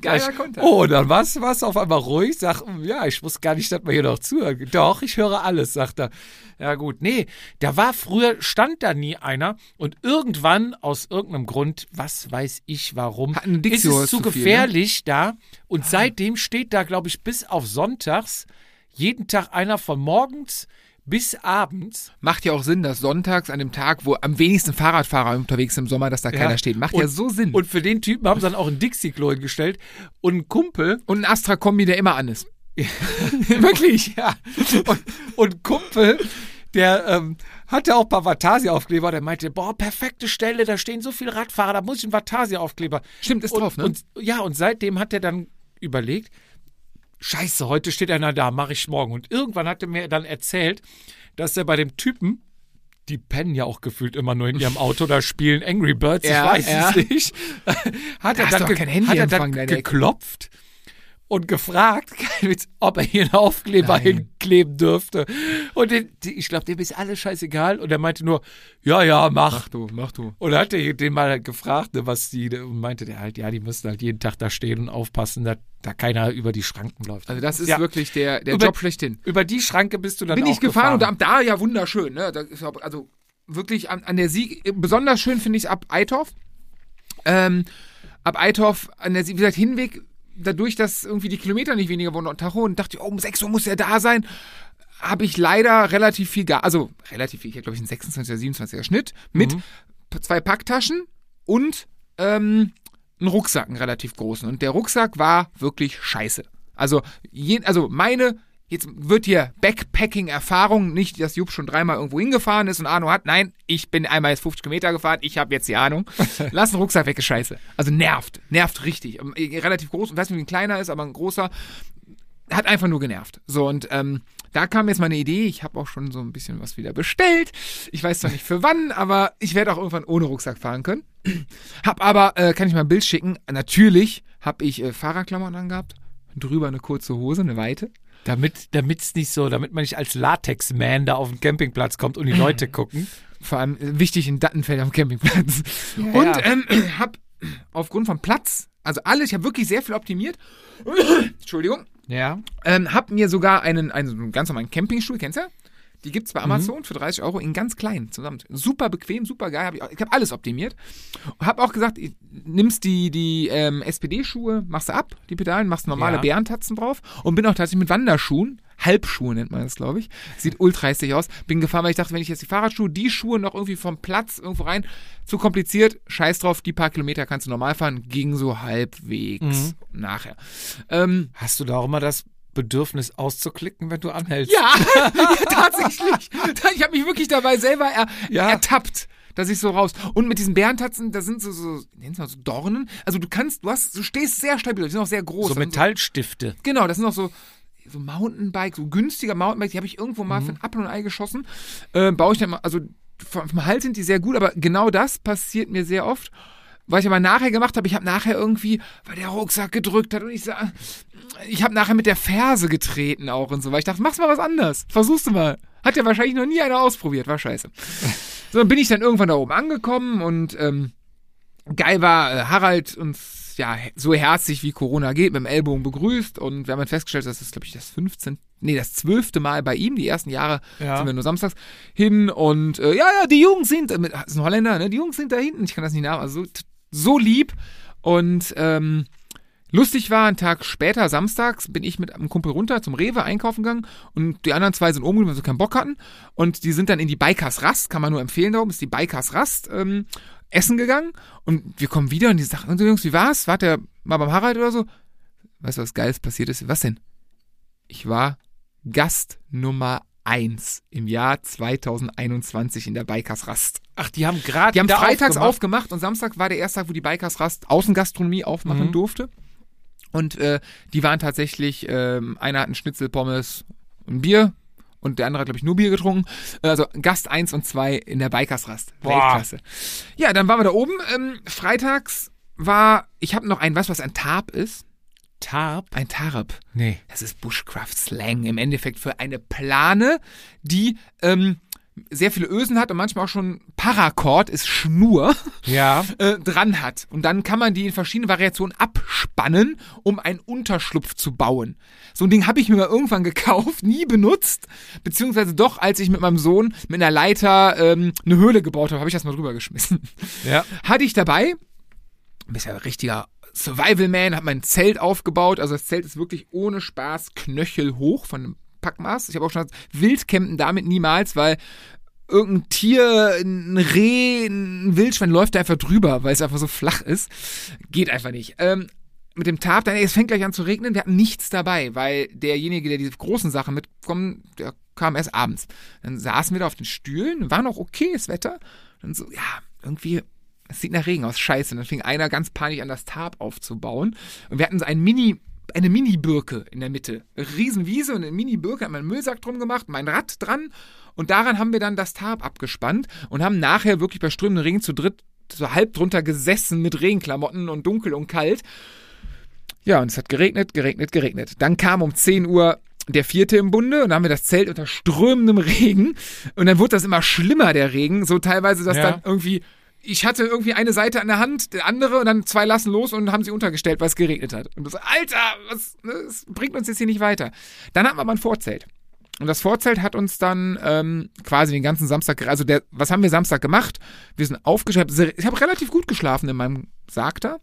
Geiler Konter. Oh, dann war's, war's auf einmal ruhig. Sag, ja, ich wusste gar nicht, dass man hier noch zuhört. Doch, ich höre alles, sagt er. Ja gut, nee, da war früher, stand da nie einer und irgendwann aus irgendeinem Grund, was weiß ich warum, ist es zu zu viel, ne? gefährlich da und seitdem steht da, glaube ich, bis auf sonntags jeden Tag einer von morgens bis abends. Macht ja auch Sinn, dass sonntags an dem Tag, wo am wenigsten Fahrradfahrer unterwegs sind im Sommer, dass da keiner steht. Macht ja Und- so Sinn. Und für den Typen haben sie dann auch ein Dixie-Klo hingestellt und ein Kumpel, Und ein Astra-Kombi, der immer an ist. <laughs> Wirklich, ja. Und, und Kumpel, der ähm, hatte auch ein paar Vatasia-Aufkleber, der meinte, boah, perfekte Stelle, da stehen so viele Radfahrer, da muss ich einen Vatasia-Aufkleber. Stimmt, ist und, drauf, ne? Und, ja, und seitdem hat er dann überlegt, scheiße, heute steht einer da, mache ich morgen. Und irgendwann hat er mir dann erzählt, dass er bei dem Typen, die pennen ja auch gefühlt immer nur in ihrem Auto, da spielen Angry Birds, Ja, ich weiß ja. es nicht, <laughs> hat er hast dann, ge kein hat er dann da der Ecke. Und gefragt, <laughs> ob er hier einen Aufkleber Nein. hinkleben dürfte. Und den, die, ich glaube, dem ist alles scheißegal. Und er meinte nur, ja, ja, mach. Mach du, mach du. Und hat er den mal gefragt, ne, was die, und meinte der halt, ja, die müssen halt jeden Tag da stehen und aufpassen, dass da keiner über die Schranken läuft. Also das ist Ja. wirklich der, der Über- Job schlechthin. Über die Schranke bist du dann Bin auch ich gefahren, und am- da ja wunderschön. Ne? Ist also wirklich an, an der Sieg, besonders schön finde ich es ab Eitorf. Ähm, ab Eitorf an der Sieg, wie gesagt, Hinweg, dadurch, dass irgendwie die Kilometer nicht weniger wurden und Tacho und dachte, oh, um 6 Uhr muss er da sein, habe ich leider relativ viel, Gas, also relativ viel, ich habe glaube ich einen 26er, 27er Schnitt mit p- zwei Packtaschen und ähm, einen Rucksack, einen relativ großen. Und der Rucksack war wirklich scheiße. Also, je, also meine, jetzt wird hier Backpacking-Erfahrung, nicht, dass Jupp schon dreimal irgendwo hingefahren ist und Ahnung hat. Nein, ich bin einmal jetzt 50 Kilometer gefahren, ich habe jetzt die Ahnung. <laughs> Lass den Rucksack weg, ist scheiße. Also nervt, nervt richtig. Ähm, Relativ groß, ich weiß nicht, wie ein kleiner ist, aber ein großer hat einfach nur genervt. So, und ähm, da kam jetzt meine Idee, ich habe auch schon so ein bisschen was wieder bestellt. Ich weiß zwar nicht für wann, aber ich werde auch irgendwann ohne Rucksack fahren können. <clears throat> Hab aber, äh, kann ich mal ein Bild schicken, natürlich habe ich äh, Fahrradklamotten angehabt, drüber eine kurze Hose, eine weite. Damit es nicht so, damit man nicht als Latex-Man da auf den Campingplatz kommt und die Leute <clears throat> gucken. Vor allem äh, wichtig in Dattenfeld am Campingplatz. <laughs> Ja, und ja. ähm, habe aufgrund von Platz, also alles, ich habe wirklich sehr viel optimiert. <clears throat> Entschuldigung. Ja. Ähm, hab mir sogar einen, einen ganz normalen Campingstuhl, kennst du? Die gibt's Mhm. bei Amazon für 30 Euro in ganz klein zusammen. Super bequem, super geil. Hab ich ich habe alles optimiert. Hab auch gesagt, nimmst die, die ähm, SPD-Schuhe, machst du ab, die Pedalen, machst normale Ja. Bärentatzen drauf und bin auch tatsächlich mit Wanderschuhen, Halbschuhe nennt man das, glaube ich. Sieht ultra hässlich aus. Bin gefahren, weil ich dachte, wenn ich jetzt die Fahrradschuhe, die Schuhe noch irgendwie vom Platz irgendwo rein, zu kompliziert, scheiß drauf, die paar Kilometer kannst du normal fahren, ging so halbwegs Mhm. nachher. Ähm, Hast du da auch immer das Bedürfnis auszuklicken, wenn du anhältst? Ja, ja <laughs> <laughs> tatsächlich. Ich habe mich wirklich dabei selber er, Ja. ertappt, dass ich so raus. Und mit diesen Bärentatzen, da sind so, so, nennen mal so Dornen. Also du kannst, du hast, du stehst sehr stabil, die sind auch sehr groß. So sind Metallstifte. genau, das sind auch so, so Mountainbike, so günstiger Mountainbike, die habe ich irgendwo Mhm. mal für ein Apfel und ein Ei geschossen. Äh, baue ich dann mal, also vom, vom Hals sind die sehr gut, aber genau das passiert mir sehr oft. Was ich aber nachher gemacht habe, ich habe nachher irgendwie, weil der Rucksack gedrückt hat und ich sah, ich habe nachher mit der Ferse getreten auch und so, weil ich dachte, mach's mal was anders. Versuchst du mal. Hat ja wahrscheinlich noch nie einer ausprobiert, war scheiße. So, dann bin ich dann irgendwann da oben angekommen und ähm, geil war, äh, Harald uns ja so herzlich wie Corona geht, mit dem Ellbogen begrüßt und wir haben dann festgestellt, das ist, glaube ich, das 15. Nee, das zwölfte Mal bei ihm. Die ersten Jahre Ja. sind wir nur samstags hin und äh, ja, ja, die Jungs sind, äh, mit- das ist ein Holländer, ne? Die Jungs sind da hinten. Ich kann das nicht nach, also so, so lieb und ähm, Lustig war, einen Tag später, samstags, bin ich mit einem Kumpel runter zum Rewe einkaufen gegangen und die anderen zwei sind oben, weil sie keinen Bock hatten. Und die sind dann in die Bikers Rast, kann man nur empfehlen, da oben ist die Bikers Rast, ähm, essen gegangen. Und wir kommen wieder und die sagen, so Jungs, wie war's? Wart ihr mal beim Harald oder so? Weißt du, was Geiles passiert ist? Was denn? Ich war Gast Nummer eins im Jahr 2021 in der Bikers Rast. Ach, die haben gerade Die haben freitags aufgemacht. aufgemacht und Samstag war der erste Tag, wo die Bikers Rast Außengastronomie aufmachen Mhm. durfte. Und äh, die waren tatsächlich, ähm, einer hat einen Schnitzel, Pommes, ein Bier und der andere hat, glaube ich, nur Bier getrunken. Also Gast 1 und 2 in der Bikersrast. Weltklasse. Ja, dann waren wir da oben. Ähm, freitags war, ich habe noch ein, was was ein Tarp ist? Tarp? Ein Tarp. Nee. Das ist Bushcraft-Slang im Endeffekt für eine Plane, die ähm, sehr viele Ösen hat und manchmal auch schon Paracord ist Schnur Ja. <laughs> äh, dran hat. Und dann kann man die in verschiedenen Variationen abspannen, um einen Unterschlupf zu bauen. So ein Ding habe ich mir mal irgendwann <laughs> gekauft, nie benutzt, beziehungsweise doch, als ich mit meinem Sohn mit einer Leiter ähm, eine Höhle gebaut habe, habe ich das mal drüber geschmissen. <laughs> Ja. Hatte ich dabei, bist ja ein richtiger Survival-Man, hab mein Zelt aufgebaut. Also das Zelt ist wirklich ohne Spaß knöchelhoch von einem Packmaß. Ich habe auch schon gesagt, Wildcampen damit niemals, weil irgendein Tier, ein Reh, ein Wildschwein läuft da einfach drüber, weil es einfach so flach ist. Geht einfach nicht. Ähm, mit dem Tarp, dann, ey, es fängt gleich an zu regnen, wir hatten nichts dabei, weil derjenige, der diese großen Sachen mitkommt, der kam erst abends. Dann saßen wir da auf den Stühlen, war noch okayes Wetter. Dann so, ja, irgendwie, es sieht nach Regen aus, scheiße. Und dann fing einer ganz panisch an, das Tarp aufzubauen. Und wir hatten so ein Mini, eine Mini-Birke in der Mitte. Eine Riesenwiese und eine Mini-Birke, haben wir einen Müllsack drum gemacht, mein Rad dran. Und daran haben wir dann das Tarp abgespannt und haben nachher wirklich bei strömendem Regen zu dritt so halb drunter gesessen mit Regenklamotten und dunkel und kalt. Ja, und es hat geregnet, geregnet, geregnet. Dann kam um 10 Uhr der vierte im Bunde und dann haben wir das Zelt unter strömendem Regen und dann wurde das immer schlimmer, der Regen, so teilweise, dass Ja. dann irgendwie, ich hatte irgendwie eine Seite an der Hand, der andere und dann zwei lassen los und haben sie untergestellt, weil es geregnet hat. Und das, Alter, was, das bringt uns jetzt hier nicht weiter. Dann hatten wir aber ein Vorzelt. Und das Vorzelt hat uns dann ähm, quasi den ganzen Samstag, also der, was haben wir Samstag gemacht? Wir sind aufgeschrieben, ich habe relativ gut geschlafen in meinem Sarg da.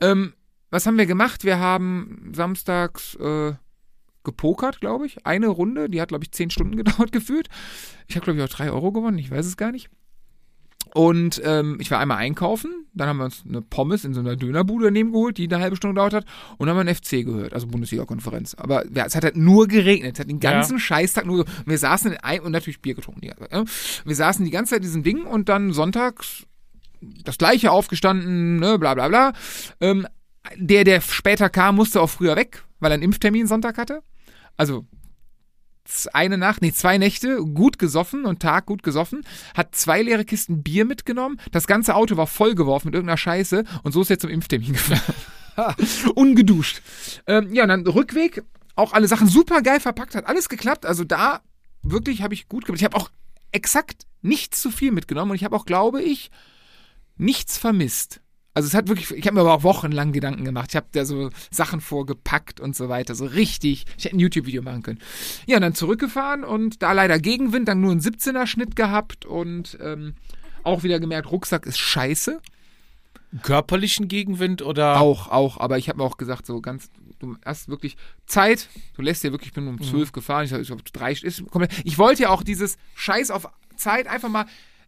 Ähm, was haben wir gemacht? Wir haben samstags äh, gepokert, glaube ich. Eine Runde, die hat, glaube ich, zehn Stunden <laughs> gedauert gefühlt. Ich habe, glaube ich, auch drei Euro gewonnen, ich weiß es gar nicht. Und ähm, ich war einmal einkaufen, dann haben wir uns eine Pommes in so einer Dönerbude daneben geholt, die eine halbe Stunde gedauert hat, und dann haben wir einen FC gehört, also Bundesliga-Konferenz. Aber ja, es hat halt nur geregnet, es hat den Ja. ganzen Scheißtag nur, und wir saßen in ein, und natürlich Bier getrunken. Die ja. Wir saßen die ganze Zeit in diesem Ding und dann sonntags das gleiche aufgestanden, ne, bla bla bla. Ähm, der, der später kam, musste auch früher weg, weil er einen Impftermin Sonntag hatte. Also eine Nacht, nee, zwei Nächte gut gesoffen und Tag gut gesoffen, hat zwei leere Kisten Bier mitgenommen, das ganze Auto war vollgeworfen mit irgendeiner Scheiße und so ist er zum Impftermin <laughs> gefahren. <laughs> Ungeduscht. Ähm, ja, und dann Rückweg, auch alle Sachen super geil verpackt, hat alles geklappt. Also da wirklich habe ich gut gemacht. Ich habe auch exakt nichts zu viel mitgenommen und ich habe auch, glaube ich, nichts vermisst. Also es hat wirklich, ich habe mir aber auch wochenlang Gedanken gemacht. Ich habe da so Sachen vorgepackt und so weiter. So richtig. Ich hätte ein YouTube-Video machen können. Ja, und dann zurückgefahren und da leider Gegenwind, dann nur einen 17er Schnitt gehabt und ähm, auch wieder gemerkt, Rucksack ist scheiße. Körperlichen Gegenwind oder? Auch, auch, aber ich habe mir auch gesagt, so ganz, du hast wirklich Zeit, du lässt dir wirklich, ich bin um zwölf gefahren, ich habe hab drei, ist komplett, ich wollte ja auch dieses Scheiß auf Zeit einfach mal,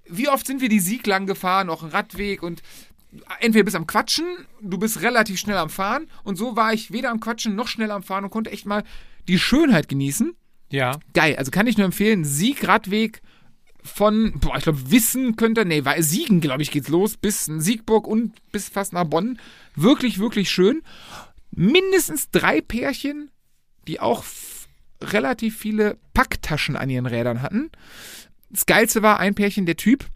wie oft sind wir die Sieg lang gefahren, auch einen Radweg und entweder bist am Quatschen, du bist relativ schnell am Fahren und so war ich weder am Quatschen noch schnell am Fahren und konnte echt mal die Schönheit genießen Ja. geil. Also kann ich nur empfehlen, Sieg-Radweg von, boah, ich glaube, Wissen könnte, nee, weil Siegen, glaube ich, geht's los, bis Siegburg und bis fast nach Bonn. Wirklich, wirklich schön. Mindestens drei Pärchen, die auch relativ viele Packtaschen an ihren Rädern hatten. Das Geilste war ein Pärchen, der Typ,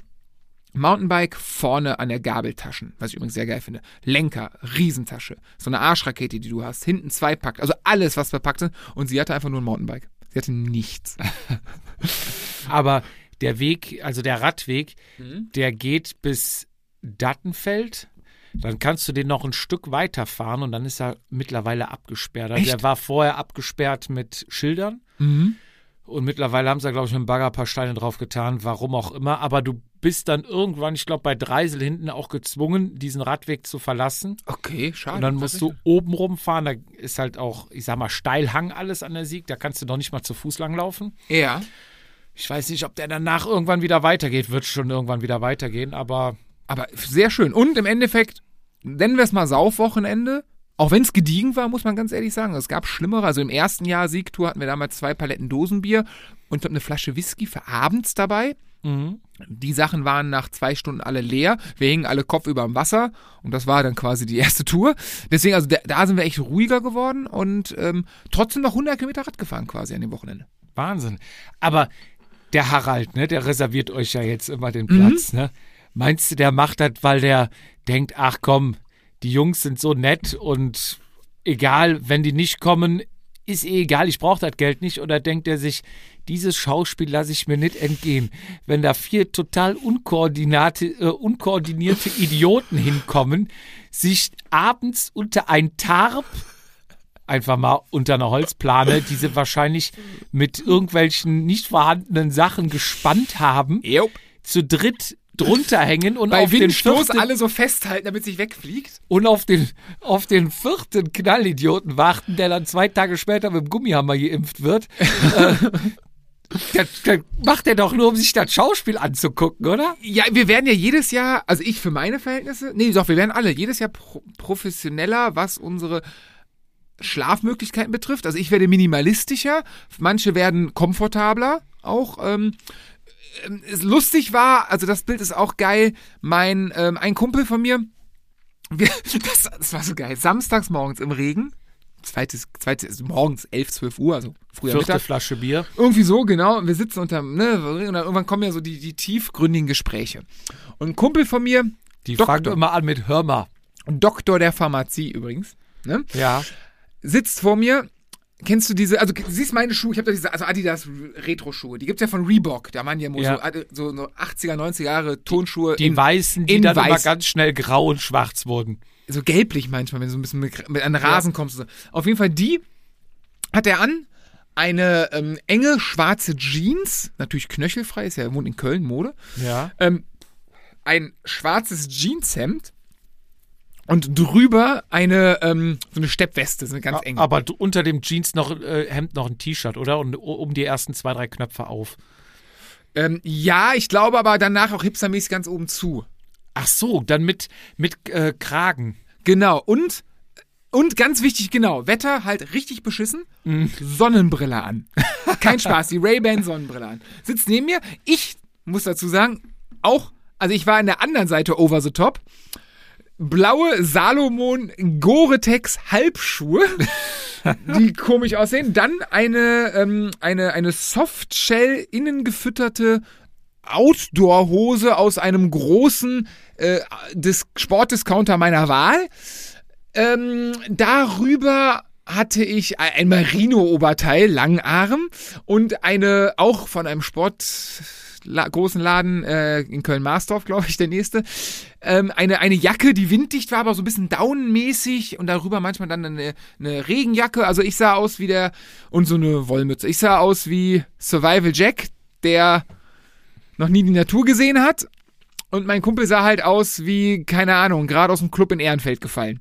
Mountainbike vorne an der Gabeltaschen, was ich übrigens sehr geil finde. Lenker, Riesentasche, so eine Arschrakete, die du hast, hinten zwei Pack, also alles, was verpackt ist. Und sie hatte einfach nur ein Mountainbike. Sie hatte nichts. <laughs> Aber der Weg, also der Radweg, der geht bis Dattenfeld. Dann kannst du den noch ein Stück weiter fahren und dann ist er mittlerweile abgesperrt. Also Echt? Der war vorher abgesperrt mit Schildern Mhm. Und mittlerweile haben sie, glaube ich, mit dem Bagger ein paar Steine drauf getan, warum auch immer. Aber du bist dann irgendwann, ich glaube, bei Dreisel hinten auch gezwungen, diesen Radweg zu verlassen. Okay, schade. Und dann musst du oben rumfahren. Da ist halt auch, ich sag mal, Steilhang alles an der Sieg. Da kannst du noch nicht mal zu Fuß langlaufen. Ja. Ich weiß nicht, ob der danach irgendwann wieder weitergeht. Wird schon irgendwann wieder weitergehen, aber Aber sehr schön. Und im Endeffekt, nennen wir es mal Saufwochenende. Auch wenn es gediegen war, muss man ganz ehrlich sagen. Es gab schlimmere. Also im ersten Jahr Siegtour hatten wir damals zwei Paletten Dosenbier und eine Flasche Whisky für abends dabei. Mhm. Die Sachen waren nach zwei Stunden alle leer. Wir hingen alle Kopf über dem Wasser und das war dann quasi die <laughs> erste Tour. Deswegen, also da, da sind wir echt ruhiger geworden und ähm, trotzdem noch 100 Kilometer Rad gefahren quasi an dem Wochenende. Wahnsinn. Aber der Harald, ne, der reserviert euch ja jetzt immer den Platz, ne? Meinst du, der macht das, weil der denkt, ach komm, die Jungs sind so nett und egal, wenn die nicht kommen, ist eh egal, ich brauche das Geld nicht. Oder denkt er sich, dieses Schauspiel lasse ich mir nicht entgehen. Wenn da vier total unkoordinate, äh, unkoordinierte Idioten hinkommen, sich abends unter ein Tarp einfach mal unter einer Holzplane, die sie wahrscheinlich mit irgendwelchen nicht vorhandenen Sachen gespannt haben, Jupp. zu dritt drunter hängen und Bei auf den Windstoß vierten, alle so festhalten, damit sich wegfliegt. und auf den, auf den vierten Knallidioten warten, der dann zwei Tage später mit dem Gummihammer geimpft wird. <laughs> äh, das, das macht er doch nur, um sich das Schauspiel anzugucken, oder? Ja, wir werden ja jedes Jahr, also ich für meine Verhältnisse, nee, doch, wir werden alle jedes Jahr pro professioneller, was unsere Schlafmöglichkeiten betrifft. Also ich werde minimalistischer, manche werden komfortabler auch. Ähm, es lustig war, also das Bild ist auch geil. Mein ähm, ein Kumpel von mir, wir, <laughs> das, das war so geil. Samstags morgens im Regen, zweites, zweites morgens 11, 12 Uhr, also früher Vierte Mittag. Flasche Bier. Irgendwie so, genau. Und wir sitzen unter, ne, und dann irgendwann kommen ja so die, die tiefgründigen Gespräche. Und ein Kumpel von mir, Die Doktor. fangen immer an mit Hör mal. Doktor der Pharmazie übrigens, ne, Ja. sitzt vor mir. Kennst du diese, also du siehst meine Schuhe, ich habe da diese, also Adidas Retro-Schuhe, die gibt's ja von Reebok, da waren ja, Ja. So, so, so 80er, 90er Jahre Tonschuhe. Die in- weißen, die in dann immer weiß. ganz schnell grau und schwarz wurden. so gelblich manchmal, wenn du so ein bisschen mit, mit an Rasen kommst. und So. Auf jeden Fall die hat er an. Eine ähm, enge schwarze Jeans, natürlich knöchelfrei, ist ja er wohnt in Köln, Mode. Ja. Ähm, ein schwarzes Jeanshemd und drüber eine eine so eine Steppweste, so eine ganz enge. Aber unter dem Jeans noch äh, Hemd noch ein T-Shirt, oder? Und um die ersten zwei, drei Knöpfe auf. Ähm, ja, ich glaube aber danach auch hipstermäßig ganz oben zu. Ach so, dann mit, mit äh, Kragen. Genau. Und, und ganz wichtig, genau, Wetter halt richtig beschissen. Sonnenbrille an. <laughs> Kein Spaß, die Ray-Ban Sonnenbrille an. Sitzt neben mir. Ich muss dazu sagen, auch, also ich war an der anderen Seite over the top. Blaue Salomon Gore-Tex Halbschuhe, <laughs> die komisch aussehen. Dann eine, ähm, eine, eine Softshell innen gefütterte Outdoor-Hose aus einem großen äh, Dis Sportdiscounter meiner Wahl. Ähm, darüber hatte ich ein Merino-Oberteil, Langarm und eine, auch von einem Sport la großen Laden äh, in Köln-Marsdorf, glaube ich, der nächste. Ähm, eine, eine Jacke, die winddicht war, aber so ein bisschen daunenmäßig und darüber manchmal dann eine, eine Regenjacke. Also ich sah aus wie der, und so eine Wollmütze. Ich sah aus wie Survival Jack, der noch nie die Natur gesehen hat. Und mein Kumpel sah halt aus wie, keine Ahnung, gerade aus dem Club in Ehrenfeld gefallen.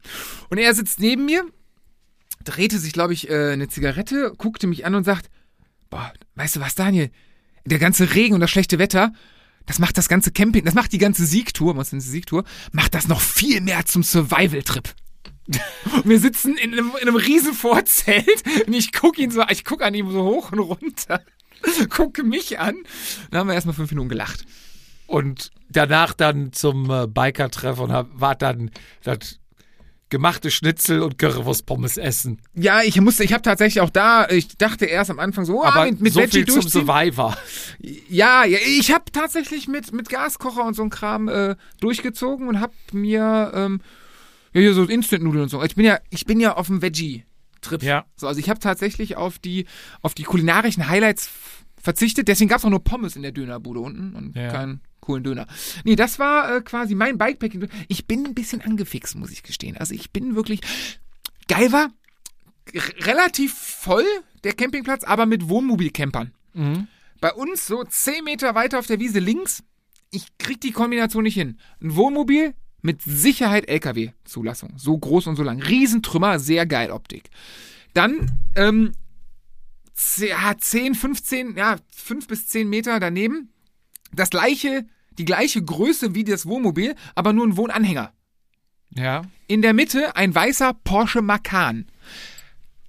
Und er sitzt neben mir, drehte sich, glaube ich, äh, eine Zigarette, guckte mich an und sagt, boah, weißt du was, Daniel? Der ganze Regen und das schlechte Wetter, das macht das ganze Camping, das macht die ganze Siegtour, was ist eine Siegtour, macht das noch viel mehr zum Survival-Trip. <laughs> Wir sitzen in einem, in einem riesen Vorzelt und ich gucke ihn so, ich gucke an ihm so hoch und runter, <laughs> gucke mich an. Dann haben wir erstmal fünf Minuten gelacht. Und danach dann zum äh, Biker-Treff und war dann das gemachte Schnitzel und Currywurst-Pommes essen. Ja, ich musste, ich habe tatsächlich auch da, ich dachte erst am Anfang so, oh, Aber mit, mit so Veggie viel zum. Survivor. Ja, ja, ich habe tatsächlich mit, mit Gaskocher und so ein Kram äh, durchgezogen und habe mir ähm, ja, hier so Instant-Nudeln und so. Ich bin ja, ich bin ja auf dem Veggie-Trip. Ja. So, also ich habe tatsächlich auf die, auf die kulinarischen Highlights verzichtet. Deswegen gab's auch nur Pommes in der Dönerbude unten und Ja. keinen coolen Döner. Nee, das war äh, quasi mein Bikepacking. Ich bin ein bisschen angefixt, muss ich gestehen. Also ich bin wirklich geil war relativ voll der Campingplatz, aber mit Wohnmobilcampern. Bei uns so 10 Meter weiter auf der Wiese links, ich krieg die Kombination nicht hin. Ein Wohnmobil mit Sicherheit LKW-Zulassung. So groß und so lang. Riesentrümmer, sehr geil Optik. Dann, ähm, ze- ja, 10, 15, ja, 5 bis 10 Meter daneben. Das gleiche, die gleiche Größe wie das Wohnmobil, aber nur ein Wohnanhänger. Ja. In der Mitte ein weißer Porsche Macan.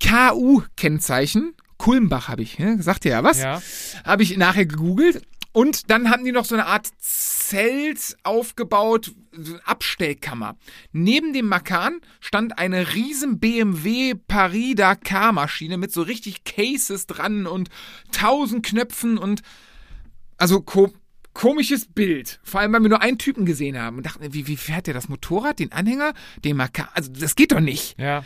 KU-Kennzeichen. Kulmbach habe ich, ne? sagt ihr ja was? Ja. Habe ich nachher gegoogelt. Und dann hatten die noch so eine Art Zelt aufgebaut, so eine Abstellkammer. Neben dem Makan stand eine riesen BMW Paris Dakar Maschine mit so richtig Cases dran und tausend Knöpfen und also ko komisches Bild. Vor allem, weil wir nur einen Typen gesehen haben und dachten, wie, wie fährt der das Motorrad, den Anhänger, den Makan? Also das geht doch nicht. Ja.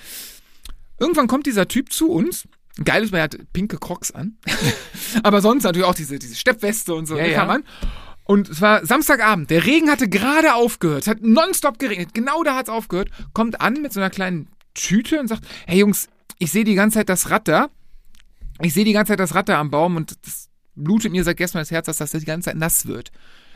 Irgendwann kommt dieser Typ zu uns. Geil ist, er hat pinke Crocs an. <laughs> Aber sonst natürlich auch diese, diese Steppweste und so. Ja, die ja. an. Und es war Samstagabend. Der Regen hatte gerade aufgehört. Es hat nonstop geregnet. Genau da hat es aufgehört. Kommt an mit so einer kleinen Tüte und sagt, hey Jungs, ich sehe die ganze Zeit das Rad da. Ich sehe die ganze Zeit das Rad da am Baum und das blutet mir seit gestern das Herz, dass das die ganze Zeit nass wird.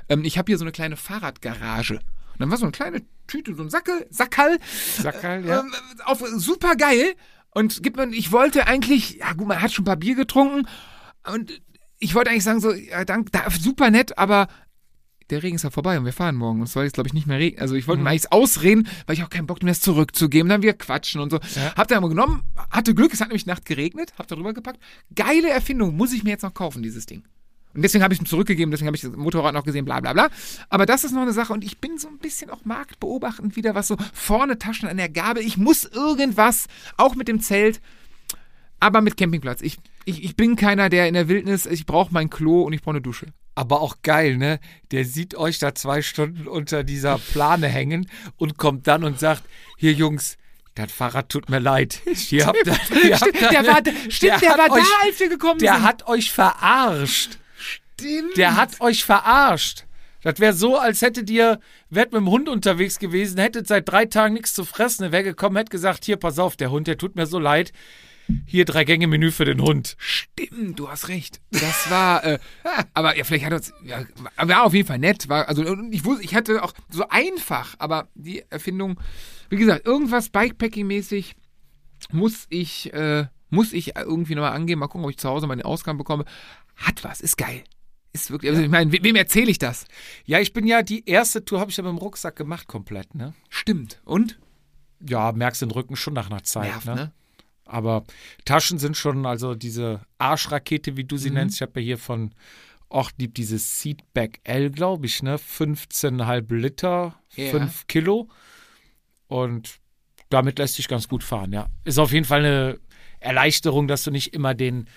Ähm, ich habe hier so eine kleine Fahrradgarage. Und dann war so eine kleine Tüte, so ein Sackel, Sackerl. Sackerl, ja. Ähm, auf, super geil. Und gibt man, ich wollte eigentlich, ja gut, man hat schon ein paar Bier getrunken. Und ich wollte eigentlich sagen, so, ja, dank, da, super nett, aber der Regen ist ja vorbei und wir fahren morgen. Und es soll jetzt, glaube ich, nicht mehr regnen. Also ich wollte mir eigentlich ausreden, weil ich auch keinen Bock mehr das zurückzugeben. Dann wir quatschen und so. Ja. Hab dann aber genommen, hatte Glück, es hat nämlich Nacht geregnet, hab da drüber gepackt. Geile Erfindung, muss ich mir jetzt noch kaufen, dieses Ding. Und deswegen habe ich es zurückgegeben, deswegen habe ich das Motorrad noch gesehen, bla bla bla. Aber das ist noch eine Sache und ich bin so ein bisschen auch marktbeobachtend wieder, was so vorne Taschen an der Gabel. Ich muss irgendwas, auch mit dem Zelt, aber mit Campingplatz. Ich, ich, ich bin keiner, der in der Wildnis, ich brauche mein Klo und ich brauche eine Dusche. Aber auch geil, ne? Der sieht euch da zwei Stunden unter dieser Plane hängen und kommt dann und sagt: Hier, Jungs, das Fahrrad tut mir leid. Ihr habt ihr <laughs> habt da Der eine- war, stimmt, der, hat war euch, da, als wir gekommen Der sind. hat euch verarscht. Stimmt. Der hat euch verarscht. Das wäre so, als hättet ihr, wärt mit dem Hund unterwegs gewesen, hättet seit drei Tagen nichts zu fressen. Wäre gekommen, hätte gesagt, hier, pass auf, der Hund, der tut mir so leid. Hier drei Gänge Menü für den Hund. Stimmt, du hast recht. Das war, äh, <laughs> aber ja, vielleicht hat uns, ja, war auf jeden Fall nett. War, also ich wusste, ich hatte auch so einfach, aber die Erfindung, wie gesagt, irgendwas Bikepacking-mäßig muss ich, äh, muss ich irgendwie nochmal angehen. Mal gucken, ob ich zu Hause mal den Ausgang bekomme. Hat was, ist geil. Ist wirklich, also ich meine, we- wem erzähle ich das? Ja, ich bin ja, die erste Tour habe ich ja mit dem Rucksack gemacht, komplett, ne? Stimmt. Und? Ja, merkst den Rücken schon nach einer Zeit, Nervt, ne? ne? Aber Taschen sind schon, also diese Arschrakete, wie du sie nennst. Ich habe ja hier von Ortlieb dieses Seatback L, glaube ich, ne? 15,5 Liter, Ja. 5 Kilo. Und damit lässt sich ganz gut fahren, ja. Ist auf jeden Fall eine Erleichterung, dass du nicht immer den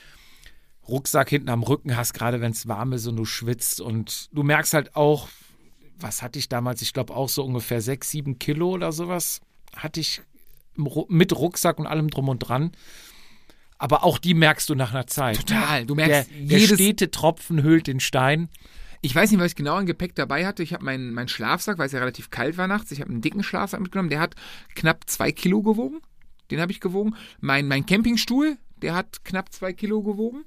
Rucksack hinten am Rücken hast, gerade wenn es warm ist und du schwitzt. Und du merkst halt auch, was hatte ich damals? Ich glaube auch so ungefähr 6, 7 Kilo oder sowas hatte ich mit Rucksack und allem drum und dran. Aber auch die merkst du nach einer Zeit. Total. Du Der, merkst, der jedes, stete Tropfen hüllt den Stein. Ich weiß nicht, was ich genau an Gepäck dabei hatte. Ich habe meinen meinen Schlafsack, weil es ja relativ kalt war nachts. Ich habe einen dicken Schlafsack mitgenommen. Der hat knapp zwei Kilo gewogen. Den habe ich gewogen. Mein, mein Campingstuhl, der hat knapp zwei Kilo gewogen.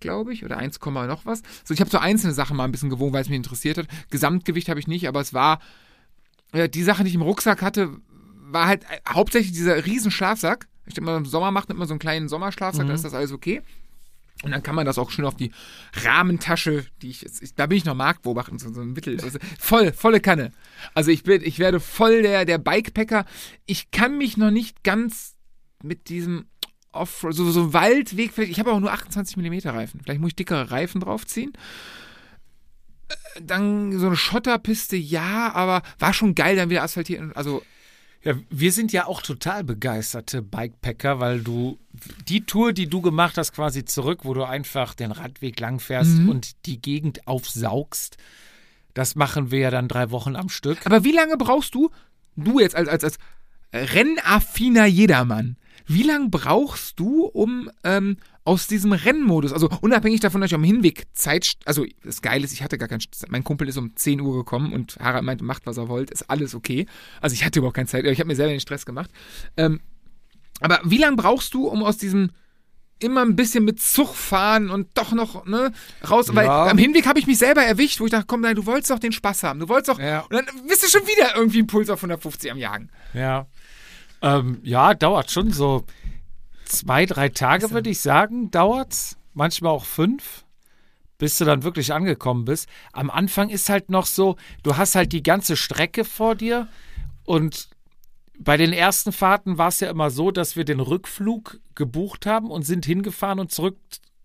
Glaube ich. Oder 1, Komma noch was. So, ich habe so einzelne Sachen mal ein bisschen gewogen, weil es mich interessiert hat. Gesamtgewicht habe ich nicht, aber es war. äh, Die Sache, die ich im Rucksack hatte, war halt äh, hauptsächlich dieser riesen Schlafsack. Ich denke mal, im Sommer macht man so einen kleinen Sommerschlafsack, da ist das alles okay. Und dann kann man das auch schön auf die Rahmentasche, die ich, jetzt- ich da bin ich noch Marktbeobachten, so, so ein Mittel, also voll, volle Kanne. Also ich bin, ich werde voll der, der Bikepacker. Ich kann mich noch nicht ganz mit diesem Off, so, so Waldweg, vielleicht, ich habe auch nur 28 mm Reifen. Vielleicht muss ich dickere Reifen draufziehen. Äh, Dann so eine Schotterpiste, ja, aber war schon geil, dann wieder asphaltiert. Also Ja, wir sind ja auch total begeisterte Bikepacker, weil du die Tour, die du gemacht hast, quasi zurück, wo du einfach den Radweg langfährst Mhm. und die Gegend aufsaugst, das machen wir ja dann drei Wochen am Stück. Aber wie lange brauchst du, du jetzt als, als, als rennaffiner Jedermann, wie lange brauchst du, um ähm, aus diesem Rennmodus, also unabhängig davon, dass ich am Hinweg Zeit, also das Geile ist, ich hatte gar keinen, mein Kumpel ist um 10 Uhr gekommen und Harald meinte, macht was er wollt, ist alles okay. Also ich hatte überhaupt keine Zeit, ich habe mir selber den Stress gemacht. Ähm, aber wie lange brauchst du, um aus diesem immer ein bisschen mit Zug fahren und doch noch ne, raus, weil Ja. am Hinweg habe ich mich selber erwischt, wo ich dachte, komm, nein, du wolltest doch den Spaß haben, du wolltest doch, Ja. und dann bist du schon wieder irgendwie einen Puls auf 150 am Jagen. Ja. Ähm, ja, dauert schon so zwei, drei Tage, würde ich sagen, dauert's. Manchmal auch fünf, bis du dann wirklich angekommen bist. Am Anfang ist halt noch so, du hast halt die ganze Strecke vor dir und bei den ersten Fahrten war es ja immer so, dass wir den Rückflug gebucht haben und sind hingefahren und zurück,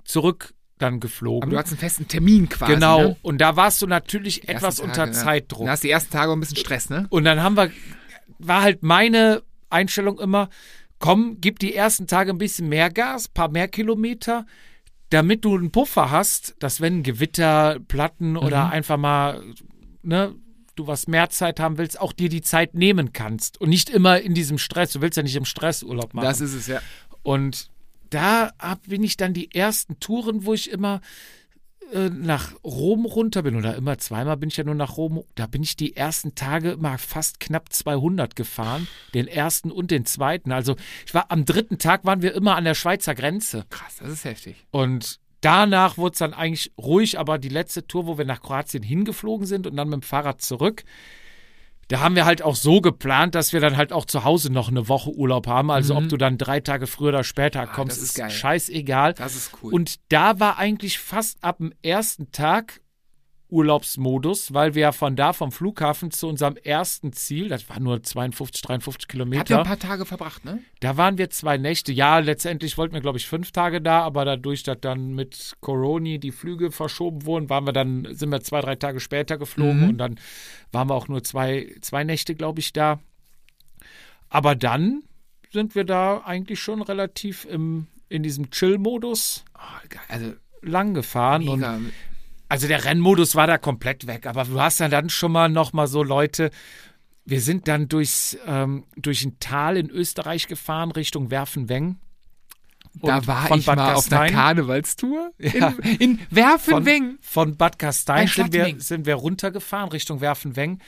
zurück dann geflogen. Aber du hattest einen festen Termin quasi. genau. Ne? Und da warst du natürlich Die etwas Tage, unter ja. Zeitdruck. Da hast du die ersten Tage auch ein bisschen Stress, ne? Und dann haben wir, war halt meine Einstellung immer, komm, gib die ersten Tage ein bisschen mehr Gas, paar mehr Kilometer, damit du einen Puffer hast, dass wenn Gewitter, Platten oder einfach mal, ne, du was mehr Zeit haben willst, auch dir die Zeit nehmen kannst und nicht immer in diesem Stress. Du willst ja nicht im Stress Urlaub machen. Das ist es, ja. Und da hab, bin ich dann die ersten Touren, wo ich immer äh, nach Rom runter bin, oder immer zweimal bin ich ja nur nach Rom, da bin ich die ersten Tage immer fast knapp 200 gefahren, den ersten und den zweiten. Also ich war am dritten Tag waren wir immer an der Schweizer Grenze Krass, das ist heftig. und danach wurde es dann eigentlich ruhig, aber die letzte Tour, wo wir nach Kroatien hingeflogen sind und dann mit dem Fahrrad zurück, da haben wir halt auch so geplant, dass wir dann halt auch zu Hause noch eine Woche Urlaub haben. Also ob du dann drei Tage früher oder später kommst, Mhm. Ah, ist ist, scheißegal. Das ist cool. Und da war eigentlich fast ab dem ersten Tag Urlaubsmodus, weil wir ja von da vom Flughafen zu unserem ersten Ziel, das war nur 52, 53 Habt ihr Kilometer, ein paar Tage verbracht, ne? da waren wir zwei Nächte. Ja, letztendlich wollten wir, glaube ich, fünf Tage da, aber dadurch, dass dann mit Corona die Flüge verschoben wurden, waren wir dann, sind wir zwei, drei Tage später geflogen Mhm. und dann waren wir auch nur zwei, zwei Nächte, glaube ich, da. Aber dann sind wir da eigentlich schon relativ im, in diesem Chill-Modus Oh. Also, lang gefahren. Und mega. Also der Rennmodus war da komplett weg, aber du hast ja dann schon mal noch mal so Leute. Wir sind dann durchs, ähm, durch ein Tal in Österreich gefahren Richtung Werfenweng. Da war von ich Bad mal auf einer Gastein- Karnevalstour. Ja. In, in von, Werfenweng. von Bad Gastein sind wir, sind wir runtergefahren Richtung Werfenweng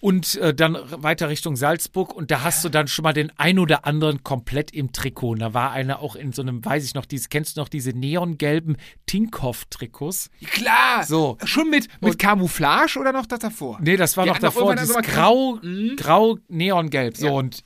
und äh, dann weiter Richtung Salzburg und da hast du dann schon mal den ein oder anderen komplett im Trikot. Und da war einer auch in so einem, weiß ich noch, diese, kennst du noch diese neongelben Tinkoff-Trikots? Klar. So. Schon mit, mit Camouflage oder noch das davor? Nee, das war noch davor, irgendwann dieses grau, Mhm. grau neongelb. So Ja. und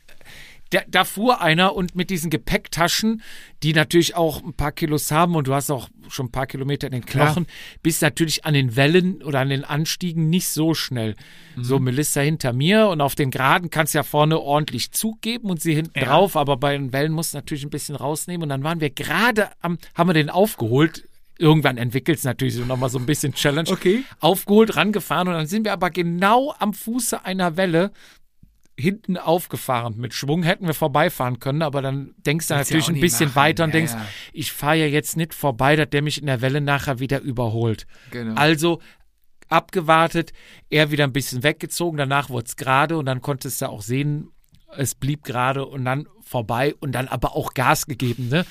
da, da fuhr einer und mit diesen Gepäcktaschen, die natürlich auch ein paar Kilos haben und du hast auch schon ein paar Kilometer in den Klar. Knochen, bist natürlich an den Wellen oder an den Anstiegen nicht so schnell. So Mhm. Melissa hinter mir und auf den Geraden kannst du ja vorne ordentlich Zug geben und sie hinten Ja. drauf, aber bei den Wellen musst du natürlich ein bisschen rausnehmen und dann waren wir gerade am, haben wir den aufgeholt. Irgendwann entwickelt es natürlich so nochmal so ein bisschen Challenge Okay. aufgeholt, rangefahren und dann sind wir aber genau am Fuße einer Welle hinten aufgefahren. Mit Schwung hätten wir vorbeifahren können, aber dann denkst du Willst natürlich ja ein bisschen machen. weiter und Ja, denkst, ja. ich fahre ja jetzt nicht vorbei, dass der mich in der Welle nachher wieder überholt. Genau. Also abgewartet, er wieder ein bisschen weggezogen, danach wurde es gerade und dann konntest du auch sehen, es blieb gerade und dann vorbei und dann aber auch Gas gegeben, ne?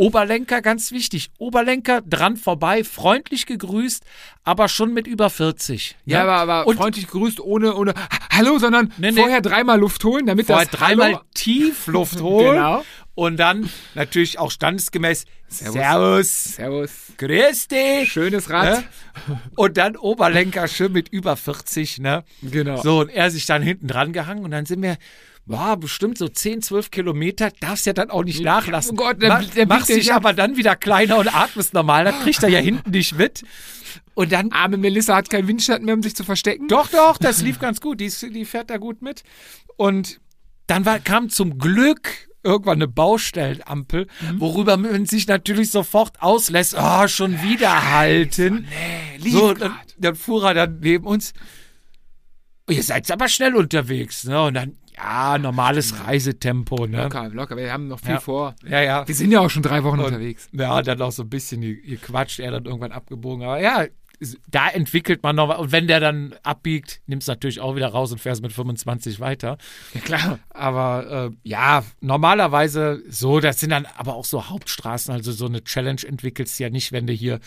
Oberlenker, ganz wichtig. Oberlenker dran vorbei, freundlich gegrüßt, aber schon mit über 40. Ja, aber, aber Und- freundlich grüßt ohne, ohne Ha- Hallo, sondern Nee, nee. vorher dreimal Luft holen, damit Vorher das dreimal Hallo, tief Luft <laughs> holen Genau. Und dann natürlich auch standesgemäß Servus. Servus, Servus. grüß dich. Schönes Rad. Ne? Und dann Oberlenker schön mit über 40, ne? Genau. So, und er sich dann hinten dran gehangen und dann sind wir, boah, bestimmt so 10, 12 Kilometer, darfst ja dann auch nicht nachlassen. Oh Gott, der- Ma- der machst biegt dich dich ab. aber dann wieder kleiner und atmest normal, das kriegt er ja hinten nicht mit. Und dann, Arme Melissa hat keinen Windschatten mehr, um sich zu verstecken. doch, doch, das lief ganz gut, die, die fährt da gut mit. Und dann war, kam zum Glück irgendwann eine Baustellenampel, Mhm. worüber man sich natürlich sofort auslässt, oh, schon wieder halten. Nee, So, dann, dann fuhr er dann neben uns. "Oh, Ihr seid aber schnell unterwegs, ne? Und dann, ja, normales Reisetempo, ne? Locker, locker, wir haben noch viel Ja. vor. Ja, ja. Wir sind ja auch schon drei Wochen Und- unterwegs. Ja, dann auch so ein bisschen ge- gequatscht, er dann irgendwann abgebogen. Aber ja, da entwickelt man noch. Und wenn der dann abbiegt, nimmst du natürlich auch wieder raus und fährst mit 25 weiter. Ja, klar. Aber äh, ja, normalerweise so, das sind dann aber auch so Hauptstraßen. Also so eine Challenge entwickelst du ja nicht, wenn du hier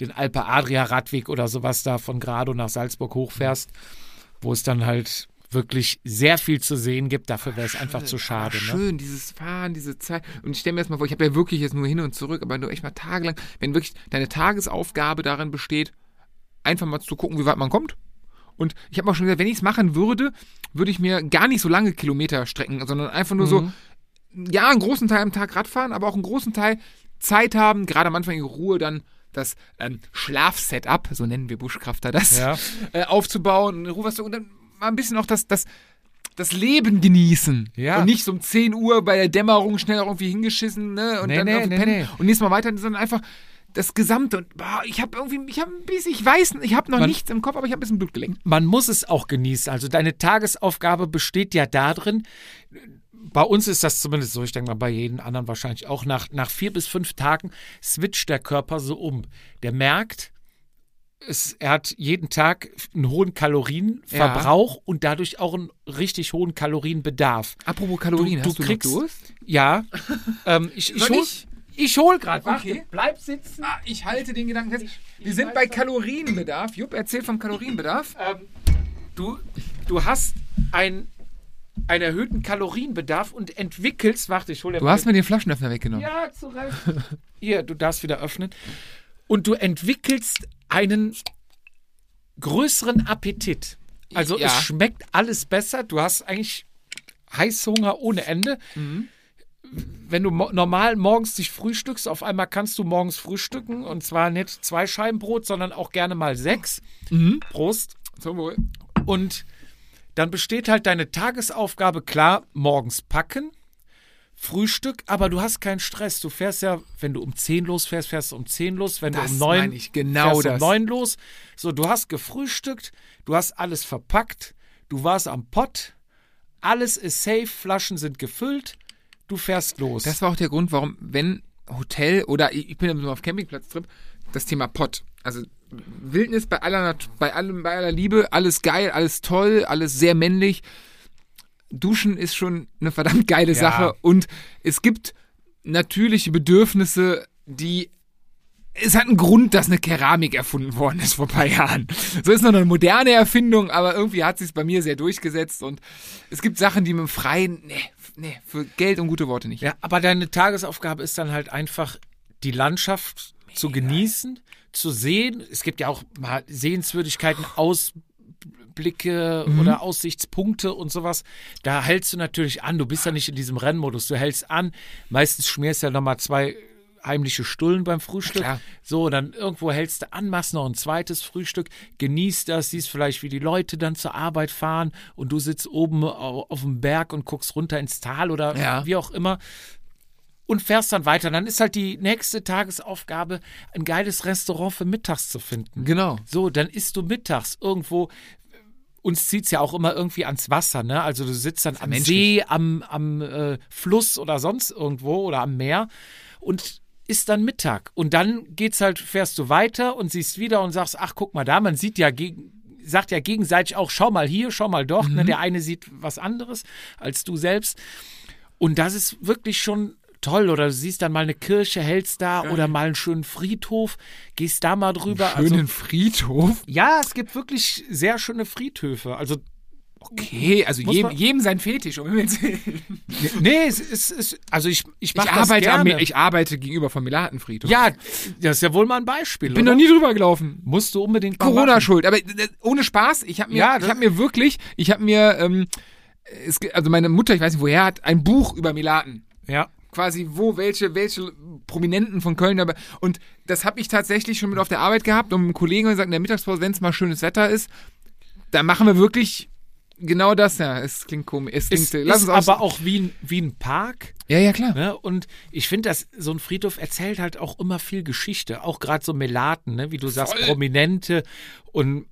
den Alpe Adria Radweg oder sowas da von Grado nach Salzburg hochfährst, wo es dann halt wirklich sehr viel zu sehen gibt. Dafür wäre es einfach zu schade. Ne? schön, dieses Fahren, diese Zeit. Und ich stelle mir erstmal vor, ich habe ja wirklich jetzt nur hin und zurück, aber nur echt mal tagelang, wenn wirklich deine Tagesaufgabe darin besteht, einfach mal zu gucken, wie weit man kommt. Und ich habe auch schon gesagt, wenn ich es machen würde, würde ich mir gar nicht so lange Kilometer strecken, sondern einfach nur so, ja, einen großen Teil am Tag Radfahren, aber auch einen großen Teil Zeit haben, gerade am Anfang in Ruhe dann das ähm, Schlafsetup, so nennen wir Buschkrafter das, Ja. äh, aufzubauen, Ruhe und dann mal ein bisschen auch das, das, das Leben genießen. Ja. Und nicht so um 10 Uhr bei der Dämmerung schnell irgendwie hingeschissen, ne? Und Nee, dann nee, auf den nee, Pennen nee. und nächstes Mal weiter, sondern einfach das Gesamte. Und boah, ich habe irgendwie, ich habe ein bisschen, ich weiß, ich habe noch Man- nichts im Kopf, aber ich habe ein bisschen Blut gelenkt. man muss es auch genießen. Also deine Tagesaufgabe besteht ja darin, bei uns ist das zumindest so, ich denke mal bei jedem anderen wahrscheinlich auch, nach, nach vier bis fünf Tagen switcht der Körper so um. Der merkt, es, er hat jeden Tag einen hohen Kalorienverbrauch und dadurch auch einen richtig hohen Kalorienbedarf. Apropos Kalorien, Du- hast du kriegst-? Ja, <laughs> ähm, ich, ich hol, ich? Ich hol gerade. Okay. bleib sitzen. Ah, ich halte den Gedanken fest. Wir sind bei Kalorienbedarf. Jupp, erzähl vom Kalorienbedarf. ähm, du, du hast ein, einen erhöhten Kalorienbedarf und entwickelst, warte, ich hole dir Du mal hast mir den Flaschenöffner weggenommen. Ja, zu Recht. <laughs> Hier, du darfst wieder öffnen. Und du entwickelst einen größeren Appetit. Also Ja. es schmeckt alles besser. Du hast eigentlich Heißhunger ohne Ende. Mhm. Wenn du mo normal morgens dich frühstückst, auf einmal kannst du morgens frühstücken und zwar nicht zwei Scheiben Brot, sondern auch gerne mal sechs. Mhm. Prost. Zum Wohl. Und dann besteht halt deine Tagesaufgabe klar, morgens packen, Frühstück, aber du hast keinen Stress. Du fährst ja, wenn du um 10 losfährst, fährst du um 10 los, wenn Das du um 9 meine ich, genau fährst du um das. 9 los. So, du hast gefrühstückt, du hast alles verpackt, du warst am Pott, alles ist safe, Flaschen sind gefüllt, du fährst los. Das war auch der Grund, warum, wenn Hotel oder ich bin immer auf Campingplatz-Trip, das Thema Pott. Also Wildnis bei aller, bei allem, bei aller Liebe, alles geil, alles toll, alles sehr männlich. Duschen ist schon eine verdammt geile Ja. Sache und es gibt natürliche Bedürfnisse, die es hat einen Grund, dass eine Keramik erfunden worden ist vor ein paar Jahren. So ist noch eine moderne Erfindung, aber irgendwie hat sie es bei mir sehr durchgesetzt und es gibt Sachen, die mit dem Freien, nee, nee, für Geld und gute Worte nicht. Ja, aber deine Tagesaufgabe ist dann halt einfach, die Landschaft zu genießen, zu sehen. Es gibt ja auch mal Sehenswürdigkeiten, Ausblicke Mhm. oder Aussichtspunkte und sowas. Da hältst du natürlich an. Du bist ja nicht in diesem Rennmodus. Du hältst an. Meistens schmierst du ja nochmal zwei heimliche Stullen beim Frühstück. Klar. So, dann irgendwo hältst du an, machst noch ein zweites Frühstück, genießt das, siehst vielleicht, wie die Leute dann zur Arbeit fahren und du sitzt oben au- auf dem Berg und guckst runter ins Tal oder Ja. wie auch immer und fährst dann weiter. Dann ist halt die nächste Tagesaufgabe, ein geiles Restaurant für mittags zu finden. Genau. So, dann isst du mittags irgendwo. Uns zieht's ja auch immer irgendwie ans Wasser, ne? Also du sitzt dann am menschlich. See, am, am äh, Fluss oder sonst irgendwo oder am Meer und isst dann Mittag. Und dann geht's halt, fährst du weiter und siehst wieder und sagst, ach, guck mal da, man sieht ja gegen, sagt ja gegenseitig auch, schau mal hier, schau mal dort. Ne? Der eine sieht was anderes als du selbst. Und das ist wirklich schon toll. Oder du siehst dann mal eine Kirche, hältst da oder mal einen schönen Friedhof, gehst da mal drüber. Schönen Also, Friedhof. ja, es gibt wirklich sehr schöne Friedhöfe. Also, Okay, also Muss jedem, jedem sein Fetisch. Um Himmels Willen. nee, es ist, es, also ich, ich ich, arbeite am, ich arbeite gegenüber vom Melatenfriedhof. ja, das ist ja wohl mal ein Beispiel. ich bin oder? noch nie drüber gelaufen. Musst du unbedingt Corona schuld. Aber äh, ohne Spaß, ich habe mir, Ja, ich habe mir wirklich, ich habe mir, ähm, es, also meine Mutter, ich weiß nicht woher, hat ein Buch über Melaten. Ja. quasi wo welche welche Prominenten von Köln dabei und das habe ich tatsächlich schon mit auf der Arbeit gehabt und mit einem Kollegen gesagt in der Mittagspause, wenn es mal schönes Wetter ist, dann machen wir wirklich genau das. Ja, es klingt komisch. Es klingt, Ist, ist aber auch wie ein, wie ein Park. ja ja klar. Ne? Und ich finde, dass so ein Friedhof erzählt halt auch immer viel Geschichte. Auch gerade so Melaten, ne? wie du sagst, Voll. Prominente. Und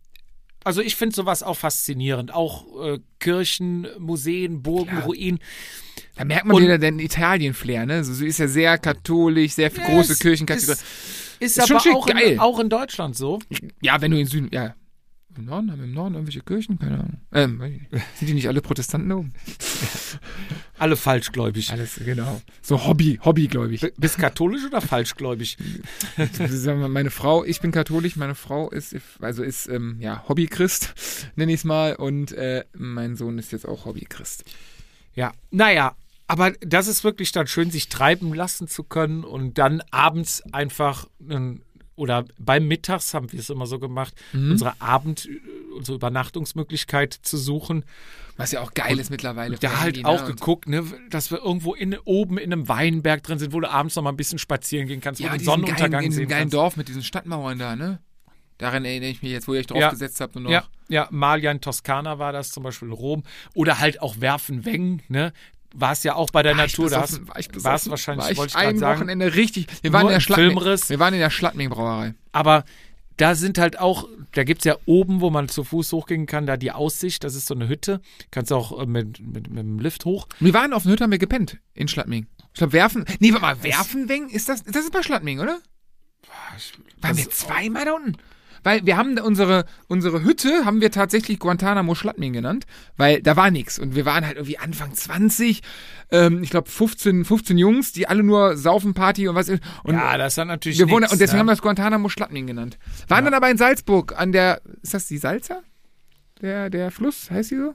also ich finde sowas auch faszinierend. Auch äh, Kirchen, Museen, Burgen, Klar. Ruinen. Da merkt man Und- wieder den Italien-Flair, ne? So, sie ist ja sehr katholisch, sehr Ja, große Kirchenkategorie. Ist, Ist schon aber auch, geil. in, auch in Deutschland so. Ja, wenn du in Süden, ja. Im Norden haben wir im Norden irgendwelche Kirchen, keine Ahnung. Ähm, sind die nicht alle Protestanten da oben? <laughs> Alle falschgläubig. Alles, genau. So Hobby, Hobbygläubig. B- Bist katholisch oder falschgläubig? <laughs> Meine Frau, ich bin katholisch, meine Frau ist, also ist, ähm, ja, Hobbychrist, <laughs> nenne ich es mal, und äh, mein Sohn ist jetzt auch Hobbychrist. Ja, naja, aber das ist wirklich dann schön, sich treiben lassen zu können und dann abends einfach einen, oder beim Mittags haben wir es immer so gemacht, Mhm. unsere Abend, unsere Übernachtungsmöglichkeit zu suchen. Was ja auch geil ist mittlerweile. Da halt auch? Und- geguckt, ne, dass wir irgendwo in, oben in einem Weinberg drin sind, wo du abends noch mal ein bisschen spazieren gehen kannst, wo Ja, du den diesen geilen, Sonnenuntergang in sehen geilen kannst. Dorf mit diesen Stadtmauern da, ne? Daran erinnere ich mich jetzt, wo ihr euch Ja. draufgesetzt habt und noch. Ja, ja, Malia in Toskana war das zum Beispiel in Rom. Oder halt auch Werfenweng, ne? Warst ja auch bei der War ich Natur, da hast, war ich warst besoffen? wahrscheinlich, war ich wollte ich ein gerade sagen. Wochenende richtig. Wir waren in der. Filmriss. Wir waren in der Schlattming Brauerei. Aber da sind halt auch, da gibt's ja oben, wo man zu Fuß hochgehen kann, da die Aussicht, das ist so eine Hütte. Kannst auch äh, mit, mit, mit dem Lift hoch. Wir waren auf einer Hütte, haben wir gepennt in Schlattming. Ich glaube, werfen. Nee, warte mal, werfen ist das? Das ist bei Schlattming, oder? Waren wir zweimal da unten? Weil wir haben unsere, unsere Hütte, haben wir tatsächlich Guantanamo Schlattming genannt, weil da war nichts. Und wir waren halt irgendwie Anfang 20, ähm, ich glaube 15, 15 Jungs, die alle nur saufen, Party und was. Und ja, das hat natürlich wir wohnen, nix, und deswegen ne? haben wir das Guantanamo Schlattming genannt. Waren dann aber in Salzburg an der, ist das die Salza? Der, der Fluss, heißt die so?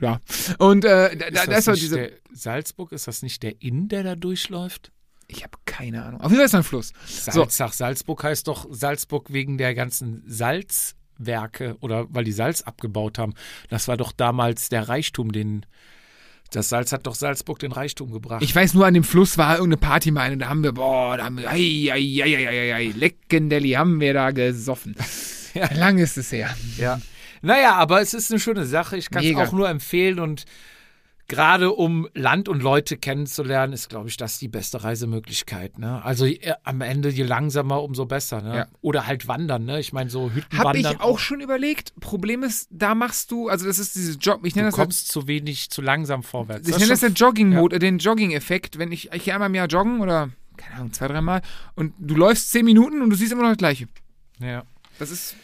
Ja. Und äh, da, Ist da, war nicht diese. der Salzburg, ist das nicht der Inn, der da durchläuft? Ich habe keine Ahnung. Auf jeden Fall ist ein Fluss. So. Salzach, Salzburg heißt doch Salzburg wegen der ganzen Salzwerke oder weil die Salz abgebaut haben. Das war doch damals der Reichtum, den das Salz hat doch Salzburg den Reichtum gebracht. Ich weiß nur, an dem Fluss war irgendeine Party mal und da haben wir, boah, da haben wir, ei, ei, ei, ei, ei, Leckendelli haben wir da gesoffen. <laughs> Ja. Lang ist es her. ja. Naja, aber es ist eine schöne Sache. Ich kann es auch nur empfehlen und gerade um Land und Leute kennenzulernen, ist, glaube ich, das die beste Reisemöglichkeit. Ne? Also äh, am Ende, je langsamer, umso besser. Ne? Ja. Oder halt wandern. Ne? Ich meine, so Hab Hüttenwandern. ich auch schon überlegt. Problem ist, da machst du, also das ist dieses Job, ich nenne Du das halt, kommst zu wenig, zu langsam vorwärts. ich Das nenne das den Jogging-Mode, den Jogging-Effekt. Wenn ich, ich gehe einmal im Jahr joggen oder, keine Ahnung, zwei, dreimal und du läufst zehn Minuten und du siehst immer noch das Gleiche. ja. Das ist,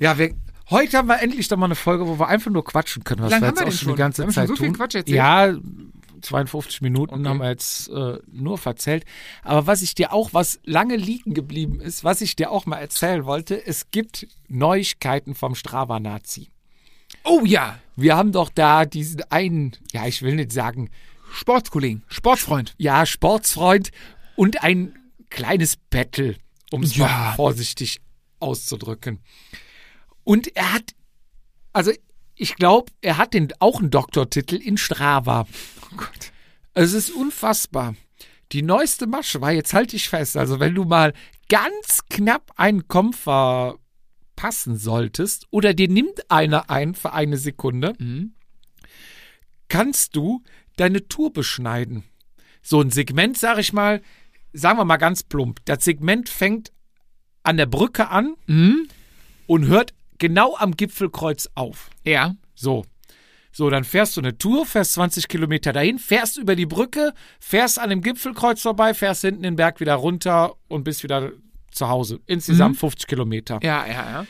Ja, wir, heute haben wir endlich doch mal eine Folge, wo wir einfach nur quatschen können, was Wie lange wir haben jetzt wir auch denn schon die ganze Zeit so viel tun. Quatsch erzählt? Ja, 52 Minuten Okay. haben wir jetzt äh, nur verzählt. Aber was ich dir auch, was lange liegen geblieben ist, was ich dir auch mal erzählen wollte, es gibt Neuigkeiten vom Strava-Nazi. oh ja, Wir haben doch da diesen einen, ja, ich will nicht sagen, Sportskollegen, Sportfreund. ja, Sportsfreund und ein kleines Battle, um es Ja. mal vorsichtig auszudrücken. Und er hat, also ich glaube, er hat den, auch einen Doktortitel in Strava. Oh Gott. Es ist unfassbar. Die neueste Masche war, jetzt halte ich fest, also wenn du mal ganz knapp einen Kopf verpassen solltest oder dir nimmt einer ein für eine Sekunde, Mhm. kannst du deine Tour beschneiden. So ein Segment, sag ich mal, sagen wir mal ganz plump. Das Segment fängt an der Brücke an Mhm. und hört genau am Gipfelkreuz auf. Ja. So. So, dann fährst du eine Tour, fährst 20 Kilometer dahin, fährst über die Brücke, fährst an dem Gipfelkreuz vorbei, fährst hinten den Berg wieder runter und bist wieder zu Hause. Insgesamt 50 Kilometer. Ja, ja, ja.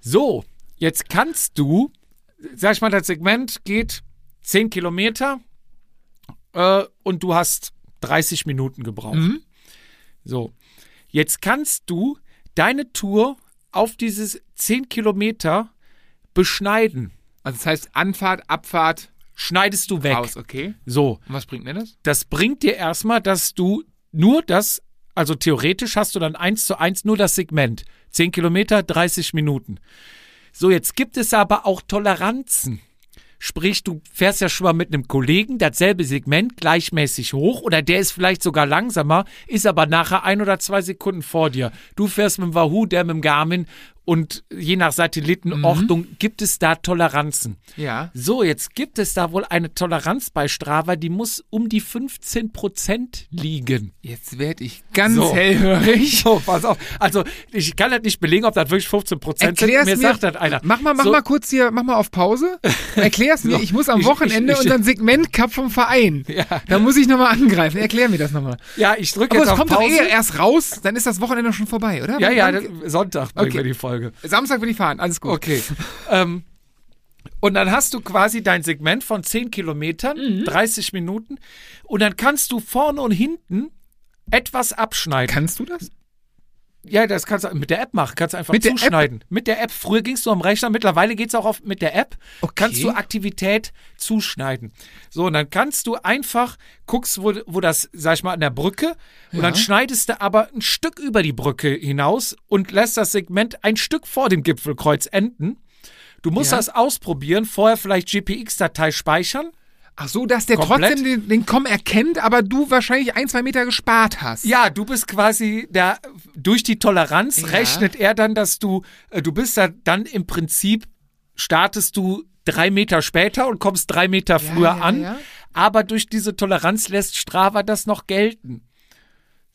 So, jetzt kannst du, sag ich mal, das Segment geht 10 Kilometer äh, und du hast 30 Minuten gebraucht. Mhm. So, jetzt kannst du deine Tour auf dieses 10 Kilometer beschneiden. Also das heißt Anfahrt, Abfahrt, Schneidest du weg. raus, okay. So, Und was bringt mir das? das bringt dir erstmal, dass du nur das, also theoretisch hast du dann eins zu eins nur das Segment. 10 Kilometer, 30 Minuten. So, jetzt gibt es aber auch Toleranzen. Sprich, du fährst ja schon mal mit einem Kollegen dasselbe Segment gleichmäßig hoch oder der ist vielleicht sogar langsamer, ist aber nachher ein oder zwei Sekunden vor dir. Du fährst mit dem Wahoo, der mit dem Garmin und je nach Satellitenortung gibt es da Toleranzen. Ja. So, jetzt gibt es da wohl eine Toleranz bei Strava, die muss um die 15 Prozent liegen. Jetzt werde ich ganz So. hellhörig. <laughs> So, pass auf. Also, ich kann das nicht belegen, ob das wirklich 15 Prozent sind. Mir mir. sagt das einer. Mach mal, mach so, mal kurz hier, mach mal auf Pause. Erklär's <laughs> mir. So. Ich muss am Ich- Wochenende ich- ich- unseren Segment Cup vom Verein. Ja. Da muss ich nochmal angreifen. Erklär mir das nochmal. Ja, ich drücke Aber jetzt es auf kommt doch eh erst raus, dann ist das Wochenende schon vorbei, oder? ja, ja, das, Sonntag bringen Okay. wir die Folge. Samstag will ich fahren, alles gut. Okay. ähm, und dann hast du quasi dein Segment von 10 Kilometern, Mhm. 30 Minuten. Und dann kannst du vorne und hinten etwas abschneiden. Kannst du das? Ja, das kannst du mit der App machen. Kannst du einfach Mit der App? zuschneiden. Mit der App. Früher gingst du am Rechner, mittlerweile geht's auch auf, mit der App. Okay. Kannst du Aktivität zuschneiden. So, und dann kannst du einfach, guckst, wo, wo das, sag ich mal, an der Brücke, und dann Ja. schneidest du aber ein Stück über die Brücke hinaus und lässt das Segment ein Stück vor dem Gipfelkreuz enden. Du musst Ja. das ausprobieren, vorher vielleicht GPX-Datei speichern. Ach so, dass der Komplett? trotzdem den, den Com erkennt, aber du wahrscheinlich ein, zwei Meter gespart hast. Ja, du bist quasi der, durch die Toleranz Ja. rechnet er dann, dass du, äh, du bist da dann im Prinzip, startest du drei Meter später und kommst drei Meter früher ja, an. ja. Aber durch diese Toleranz lässt Strava das noch gelten.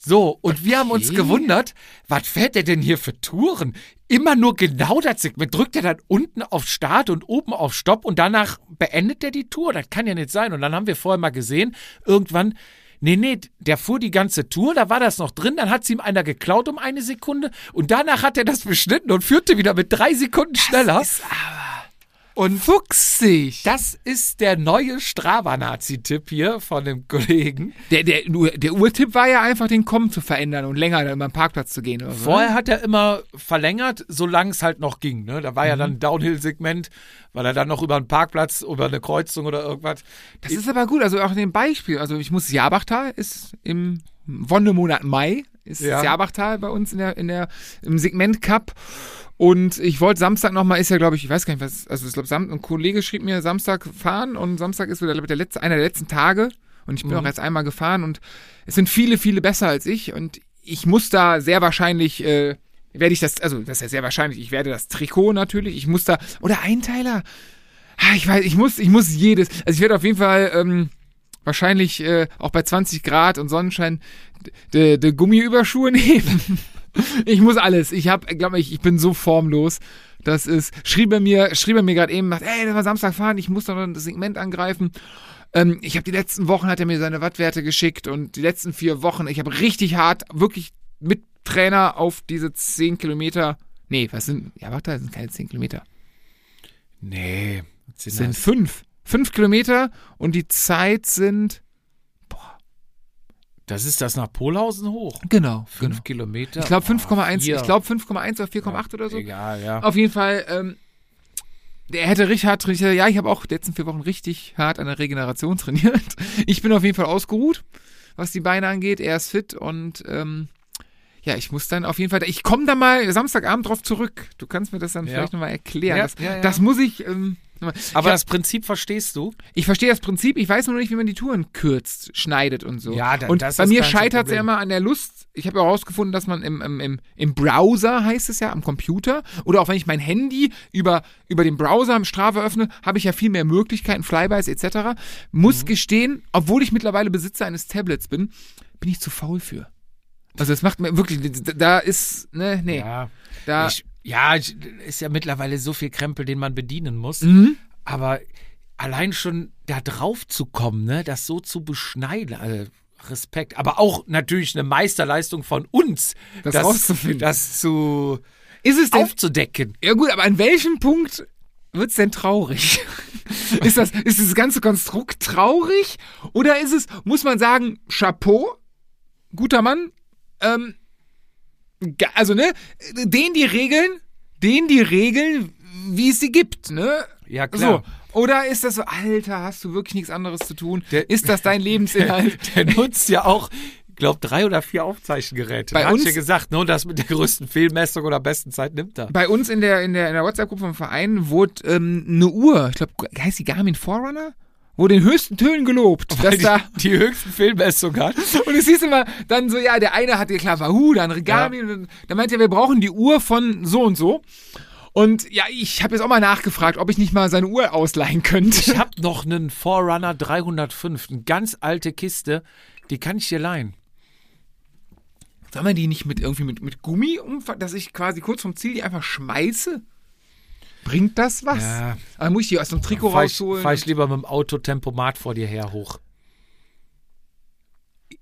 So, und wir haben uns Okay. gewundert, was fährt er denn hier für Touren? Immer nur genau das Segment. Drückt er dann unten auf Start und oben auf Stopp und danach beendet er die Tour? Das kann ja nicht sein. Und dann haben wir vorher mal gesehen, irgendwann, nee, nee, der fuhr die ganze Tour, da war das noch drin, dann hat sie ihm einer geklaut um eine Sekunde und danach hat er das beschnitten und führte wieder mit drei Sekunden schneller. Und Fuchsig. das ist der neue Strava-Nazi-Tipp hier von dem Kollegen. Der, der, der Urtipp war ja einfach, den Kommen zu verändern und länger dann beim Parkplatz zu gehen. Oder Vorher ne? hat er immer verlängert, solange es halt noch ging. Ne? Da war ja dann ein Downhill-Segment, weil er dann noch über einen Parkplatz, über eine Kreuzung oder irgendwas. Das ist aber gut, also auch in dem Beispiel. Also ich muss Jabachtal ist im Wonnemonat Mai, ist Ja. das Jabachtal bei uns in der, in der, im Segment Cup. Und ich wollte Samstag nochmal, ist ja glaube ich, ich weiß gar nicht was, also ich glaube, Sam, ein Kollege schrieb mir Samstag fahren und Samstag ist wieder der letzte, einer der letzten Tage. Und ich bin auch jetzt einmal gefahren und es sind viele, viele besser als ich. Und ich muss da sehr wahrscheinlich, äh, werde ich das, also das ist ja sehr wahrscheinlich, ich werde das Trikot natürlich, ich muss da, oder Einteiler. Ah, Ich weiß, ich muss, ich muss jedes. Also ich werde auf jeden Fall ähm, wahrscheinlich äh, auch bei 20 Grad und Sonnenschein de, de Gummiüberschuhe <laughs> nehmen. ich muss alles. Ich habe, glaube ich, ich bin so formlos. Das ist, schrieb er mir, schrieb er mir gerade eben, ey, das war Samstag fahren, ich muss doch noch das Segment angreifen. Ähm, ich habe die letzten Wochen hat er mir seine Wattwerte geschickt und die letzten vier Wochen, ich habe richtig hart, wirklich mit Trainer auf diese 10 Kilometer. Nee, was sind, ja, warte, das sind keine 10 Kilometer. Nee. Es sind fünf. Fünf Kilometer und die Zeit sind. Das ist das nach Polhausen hoch. Genau. Fünf Kilometer. Ich glaube Oh, 5,1, vier. ich glaube 5,1 oder 4,8 oder so. Egal, ja. Auf jeden Fall, ähm, der hätte richtig hart trainiert. Ja, ich habe auch die letzten vier Wochen richtig hart an der Regeneration <laughs> trainiert. Ich bin auf jeden Fall ausgeruht, was die Beine angeht. Er ist fit und ähm, ja, ich muss dann auf jeden Fall. Ich komme da mal Samstagabend drauf zurück. Du kannst mir das dann Ja. vielleicht nochmal erklären. Ja, das, ja, ja. das muss ich. Ähm, Aber ich, das Prinzip verstehst du? ich verstehe das Prinzip. Ich weiß nur nicht, wie man die Touren kürzt, schneidet und so. Ja, da- und das bei mir scheitert es ja immer an der Lust. Ich habe ja herausgefunden, dass man im, im, im, im Browser, heißt es ja, am Computer, oder auch wenn ich mein Handy über, über den Browser im Strava öffne, habe ich ja viel mehr Möglichkeiten, Flybys etc. Mhm. Muss gestehen, obwohl ich mittlerweile Besitzer eines Tablets bin, bin ich zu faul für. Also es macht mir wirklich, da ist, ne, nee, Ja. da, Ich, ja, ist ja mittlerweile so viel Krempel, den man bedienen muss. Mhm. Aber allein schon da drauf zu kommen, ne, das so zu beschneiden, also Respekt. Aber auch natürlich eine Meisterleistung von uns, Das rauszufinden. das zu ist es denn, aufzudecken. Ja gut, aber an welchem Punkt wird's denn traurig? <laughs> ist das ist das ganze Konstrukt traurig oder ist es muss man sagen Chapeau, guter Mann, ähm, also ne, den die Regeln, den die Regeln, wie es sie gibt, ne? Ja, klar. So. Oder ist das so, Alter, hast du wirklich nichts anderes zu tun? Der- ist das dein <laughs> Lebensinhalt? Der nutzt ja auch, ich glaube, drei oder vier Aufzeichengeräte. Bei Hat uns- ja gesagt, nur das mit der größten Fehlmessung oder besten Zeit nimmt er. Bei uns in der, in der, in der WhatsApp-Gruppe vom Verein wurde ähm, eine Uhr, ich glaube, heißt die Garmin Forerunner? Wurde in höchsten Tönen gelobt, dass Weil die, da <laughs> die höchsten Fehlmessungen hat. Und es hieß immer dann so, ja, der eine hatte klar Wahoo, der andere Garmin. Und dann- dann meinte er, wir brauchen die Uhr von so und so. Und ja, ich habe jetzt auch mal nachgefragt, ob ich nicht mal seine Uhr ausleihen könnte. Ich habe noch einen Forerunner 305, eine ganz alte Kiste, die kann ich dir leihen. Soll man die nicht mit irgendwie mit, mit Gummi umfassen, dass ich quasi kurz vom Ziel die einfach schmeiße? Bringt das was? Ja. Dann muss ich die aus dem Trikot Fahr ich, rausholen. fahr ich lieber mit dem Auto-Tempomat vor dir her hoch.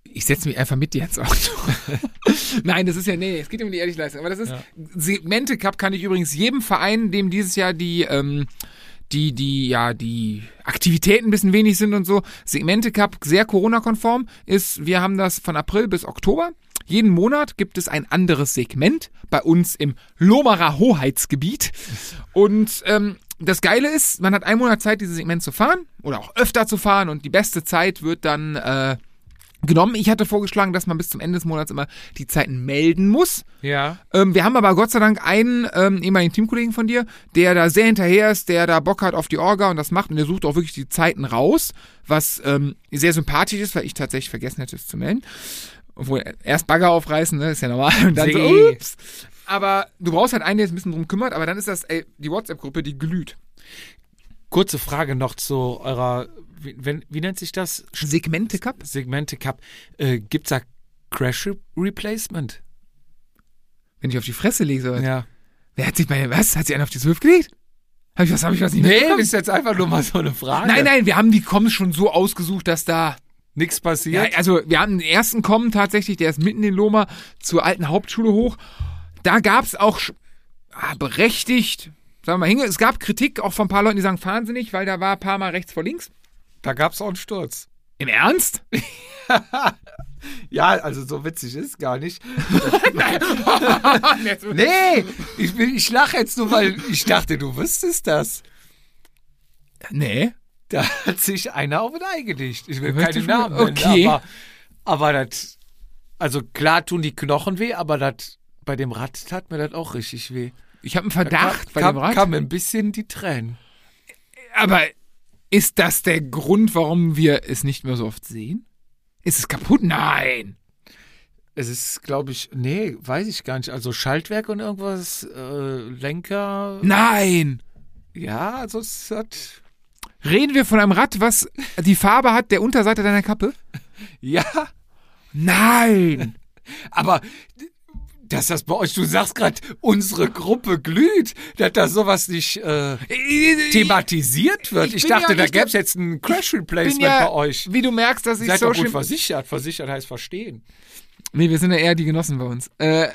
ich setze mich einfach mit dir ins Auto. <laughs> Nein, das ist ja, nee, es geht um die ehrliche Leistung. Aber das ist, Ja. Segmente Cup kann ich übrigens jedem Verein, dem dieses Jahr die, ähm, die, die, ja, die Aktivitäten ein bisschen wenig sind und so. Segmente Cup sehr Corona-konform ist, wir haben das von April bis Oktober. Jeden Monat gibt es ein anderes Segment bei uns im Lomarer Hoheitsgebiet. Und ähm, das Geile ist, man hat einen Monat Zeit, dieses Segment zu fahren oder auch öfter zu fahren und die beste Zeit wird dann äh, genommen. Ich hatte vorgeschlagen, dass man bis zum Ende des Monats immer die Zeiten melden muss. Ja. Ähm, wir haben aber Gott sei Dank einen ähm, ehemaligen Teamkollegen von dir, der da sehr hinterher ist, der da Bock hat auf die Orga und das macht und der sucht auch wirklich die Zeiten raus, was ähm, sehr sympathisch ist, weil ich tatsächlich vergessen hätte, es zu melden. Obwohl, erst Bagger aufreißen, ne, ist ja normal. Und dann so, See. ups. Aber du brauchst halt einen, der sich ein bisschen drum kümmert, aber dann ist das, ey, die WhatsApp-Gruppe, die glüht. Kurze Frage noch zu eurer, wie, wenn, wie nennt sich das? Segmente Cup? Segmente Cup. Äh, gibt's da Crash Re Replacement? Wenn ich auf die Fresse lege, so. Ja. Wer hat sich meine, was? Hat sie einen auf die Zwölf gelegt? Hab ich was, hab ich was nicht Nee, mitbekommen? ist jetzt einfach nur mal so eine Frage. Nein, nein, wir haben die Comms schon so ausgesucht, dass da Nichts Ja, passiert. also wir haben den ersten kommen tatsächlich, der ist mitten in Loma zur alten Hauptschule hoch. Da gab's auch sch- ah, berechtigt, sagen wir mal, hinge, es gab Kritik auch von ein paar Leuten, die sagen, fahren Sie nicht, weil da war ein paar Mal rechts vor links. Da gab's auch einen Sturz. Im Ernst? <laughs> Ja, also so witzig ist gar nicht. <laughs> Nee, ich, bin- ich lache jetzt nur, weil ich dachte, du wüsstest das. nee. Da hat sich einer auf ein Ei gelegt. Ich will Möchte keine ich Namen nennen, okay. aber, aber das, also klar tun die Knochen weh, aber das, bei dem Rad tat mir das auch richtig weh. Ich habe einen Da Verdacht bei kam, dem Rad. kam ein bisschen die Tränen. Aber ist das der Grund, warum wir es nicht mehr so oft sehen? Ist es kaputt? Nein. Es ist, glaube ich, nee, weiß ich gar nicht. Also Schaltwerk und irgendwas, äh, Lenker. Nein. Ja, also es hat, Reden wir von einem Rad, was die Farbe hat der Unterseite deiner Kappe? <laughs> ja, Nein. <laughs> aber dass das bei euch, du sagst gerade, unsere Gruppe glüht, dass da sowas nicht äh, thematisiert wird. Ich Ich, dachte, ja- da gäbe es jetzt ein Crash Replacement ja, bei euch. wie du merkst, dass ich Seid doch Social... gut versichert. Versichert heißt verstehen. Nee, wir sind ja eher die Genossen bei uns. Äh, äh,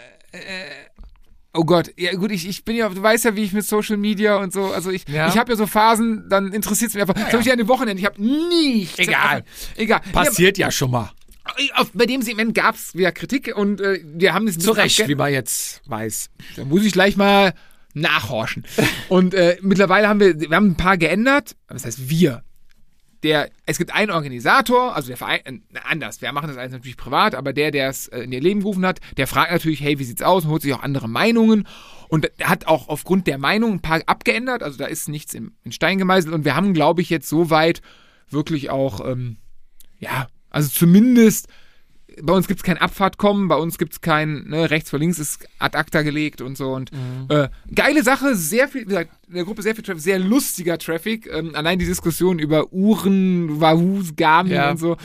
oh Gott, ja gut, ich, ich bin ja, du weißt ja, wie ich mit Social Media und so, also ich, Ja. ich habe ja so Phasen, dann interessiert es mich einfach. Zum Beispiel an den Wochenende, ich habe nichts. Egal. Egal. Passiert ja schon mal. Ja, auf, bei dem Segment gab es wieder Kritik und äh, wir haben es Zu bisschen Recht, abge- wie man jetzt weiß. Da muss ich gleich mal nachhorchen. <laughs> Und äh, mittlerweile haben wir, wir haben ein paar geändert. Das heißt wir. Der, es gibt einen Organisator, also der Verein, äh, anders, wir machen das alles natürlich privat, aber der, der es äh, in ihr Leben gerufen hat, der fragt natürlich, hey, wie sieht's aus? Und holt sich auch andere Meinungen. Und hat auch aufgrund der Meinung ein paar abgeändert, also da ist nichts im, in Stein gemeißelt. Und wir haben, glaube ich, jetzt soweit wirklich auch, ähm, ja, also zumindest bei uns gibt es kein Abfahrtkommen, bei uns gibt es kein, ne, rechts vor links ist ad acta gelegt und so. Und äh, geile Sache, sehr viel, wie gesagt, in der Gruppe sehr viel Traffic, sehr lustiger Traffic. Ähm, allein die Diskussion über Uhren, Wahoos, Garmin Ja. und so,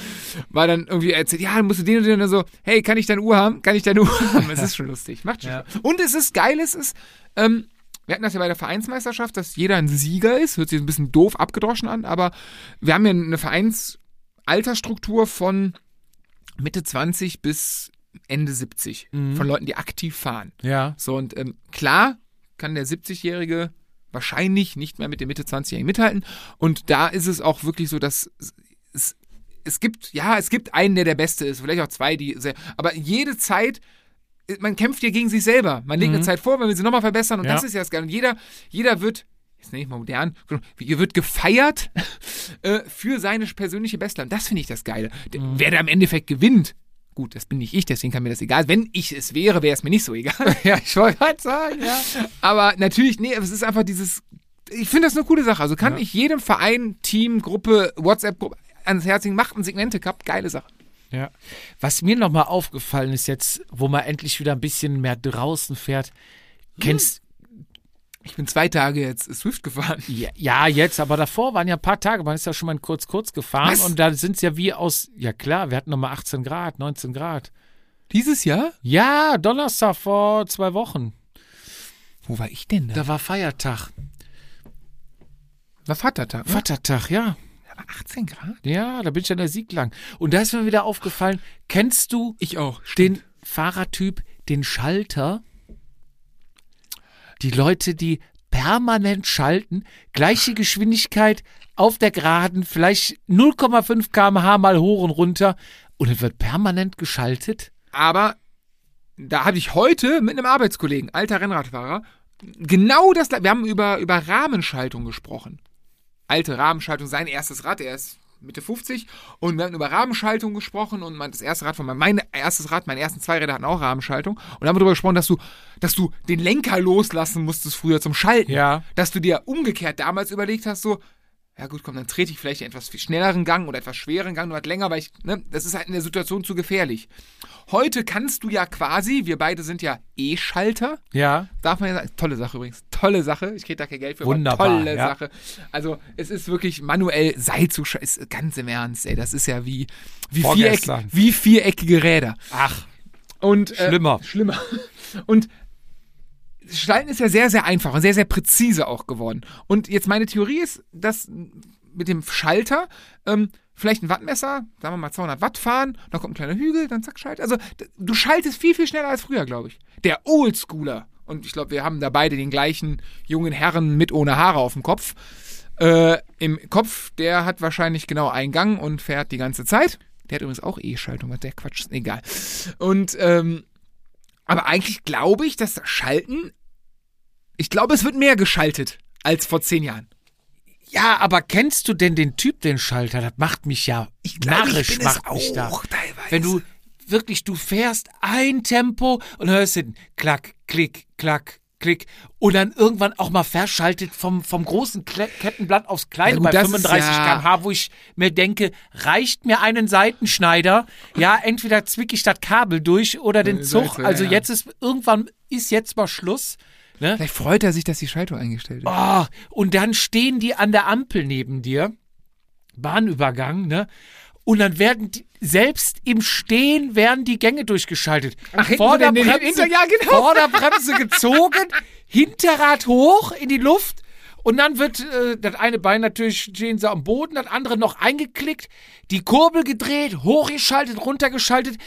war dann irgendwie erzählt, ja, dann musst du den und den und dann so, hey, kann ich deine Uhr haben? Kann ich deine Uhr haben? Es ist schon lustig, macht schon Ja. Spaß. Und es ist geil, es ist, ähm, wir hatten das ja bei der Vereinsmeisterschaft, dass jeder ein Sieger ist. Hört sich ein bisschen doof abgedroschen an, aber wir haben ja eine Vereinsalterstruktur von Mitte 20 bis Ende 70 von Leuten, die aktiv fahren. Ja. So, und ähm, klar kann der 70-Jährige wahrscheinlich nicht mehr mit dem Mitte 20-Jährigen mithalten. Und da ist es auch wirklich so, dass es, es, gibt, ja, es gibt einen, der der Beste ist, vielleicht auch zwei, die sehr, aber jede Zeit, äh, man kämpft ja gegen sich selber. Man legt eine Zeit vor, man will sie nochmal verbessern und Ja. das ist ja das Geile. Und jeder, jeder wird, jetzt nenne ich mal modern, ihr wird gefeiert äh, für seine persönliche Bestleistung. Das finde ich das Geile. D- Wer da im Endeffekt gewinnt, gut, das bin nicht ich, deswegen kann mir das egal. Wenn ich es wäre, wäre es mir nicht so egal. <laughs> Ja, ich wollte gerade sagen, ja. Aber natürlich, nee, es ist einfach dieses. Ich finde das eine coole Sache. Also kann ich jedem Verein, Team, Gruppe, WhatsApp-Gruppe ans Herz legen, macht einen Segmente Cup, geile Sache. Ja. Was mir nochmal aufgefallen ist jetzt, wo man endlich wieder ein bisschen mehr draußen fährt, kennst Ich bin zwei Tage jetzt Swift gefahren. ja, ja jetzt, aber davor waren ja ein paar Tage, man ist ja schon mal kurz kurz gefahren Was? und da sind es ja wie aus, ja klar, wir hatten nochmal 18 Grad, 19 Grad. Dieses Jahr? Ja, Donnerstag vor zwei Wochen. Wo war ich denn da? Da war Feiertag. war Vatertag. Ne? Vatertag, ja. Aber 18 Grad? Ja, da bin ich an der Sieg lang. Und da ist mir wieder aufgefallen, kennst du Ich auch. den Fahrertyp, den Schalter? Die Leute, die permanent schalten, gleiche Geschwindigkeit auf der Geraden, vielleicht 0,5 km/h mal hoch und runter und es wird permanent geschaltet. Aber da hatte ich heute mit einem Arbeitskollegen, alter Rennradfahrer, genau das. Wir haben über, über Rahmenschaltung gesprochen. Alte Rahmenschaltung, sein erstes Rad, er ist Mitte 50 und wir haben über Rahmenschaltung gesprochen und mein, das erste Rad von meinem, mein erstes Rad, meine ersten zwei Räder hatten auch Rahmenschaltung und da haben wir darüber gesprochen, dass du, dass du den Lenker loslassen musstest früher zum Schalten. Ja. Dass du dir umgekehrt damals überlegt hast, so, ja gut, komm, dann trete ich vielleicht einen etwas schnelleren Gang oder etwas schwereren Gang, nur halt länger, weil ich, ne, das ist halt in der Situation zu gefährlich. Heute kannst du ja quasi, wir beide sind ja E-Schalter, Ja. darf man ja sagen, tolle Sache übrigens, tolle Sache, ich kriege da kein Geld für, Wunderbar, tolle ja. Sache. Also es ist wirklich manuell Seilzug, ist ganz im Ernst, ey, das ist ja wie, wie, Viereck, wie viereckige Räder. Ach, Und, äh, Schlimmer. Schlimmer. <laughs> Und Schalten ist ja sehr, sehr einfach und sehr, sehr präzise auch geworden. Und jetzt meine Theorie ist, dass mit dem Schalter ähm, vielleicht ein Wattmesser, sagen wir mal 200 Watt fahren, dann kommt ein kleiner Hügel, dann zack, Schalt. Also du schaltest viel, viel schneller als früher, glaube ich. Der Oldschooler, und ich glaube, wir haben da beide den gleichen jungen Herren mit ohne Haare auf dem Kopf, äh, im Kopf, der hat wahrscheinlich genau einen Gang und fährt die ganze Zeit. Der hat übrigens auch E-Schaltung, was der Quatsch ist, egal. Und, ähm, aber eigentlich glaube ich, dass das Schalten, ich glaube, es wird mehr geschaltet als vor zehn Jahren. Ja, aber kennst du denn den Typ, den Schalter? Das macht mich ja narrisch, macht mich da. teilweise. Wenn du wirklich, du fährst ein Tempo und hörst hinten klack, klick, klack, klick und dann irgendwann auch mal verschaltet vom, vom großen Kle Kettenblatt aufs kleine Ja, bei das ist 35 ja- km/h, wo ich mir denke, reicht mir einen Seitenschneider? Ja, entweder zwick ich das Kabel durch oder den Äh, Zug. Also jetzt ist, irgendwann ist jetzt mal Schluss. Ne? Vielleicht freut er sich, dass die Schaltung eingestellt ist. Oh, und dann stehen die an der Ampel neben dir, Bahnübergang, ne? Und dann werden die, selbst im Stehen werden die Gänge durchgeschaltet. Ach, hinten Vorderbremse, hinter- ja, genau. Vorderbremse gezogen, <laughs> Hinterrad hoch in die Luft und dann wird äh, das eine Bein natürlich stehen sie am Boden, das andere noch eingeklickt, die Kurbel gedreht, hochgeschaltet, runtergeschaltet.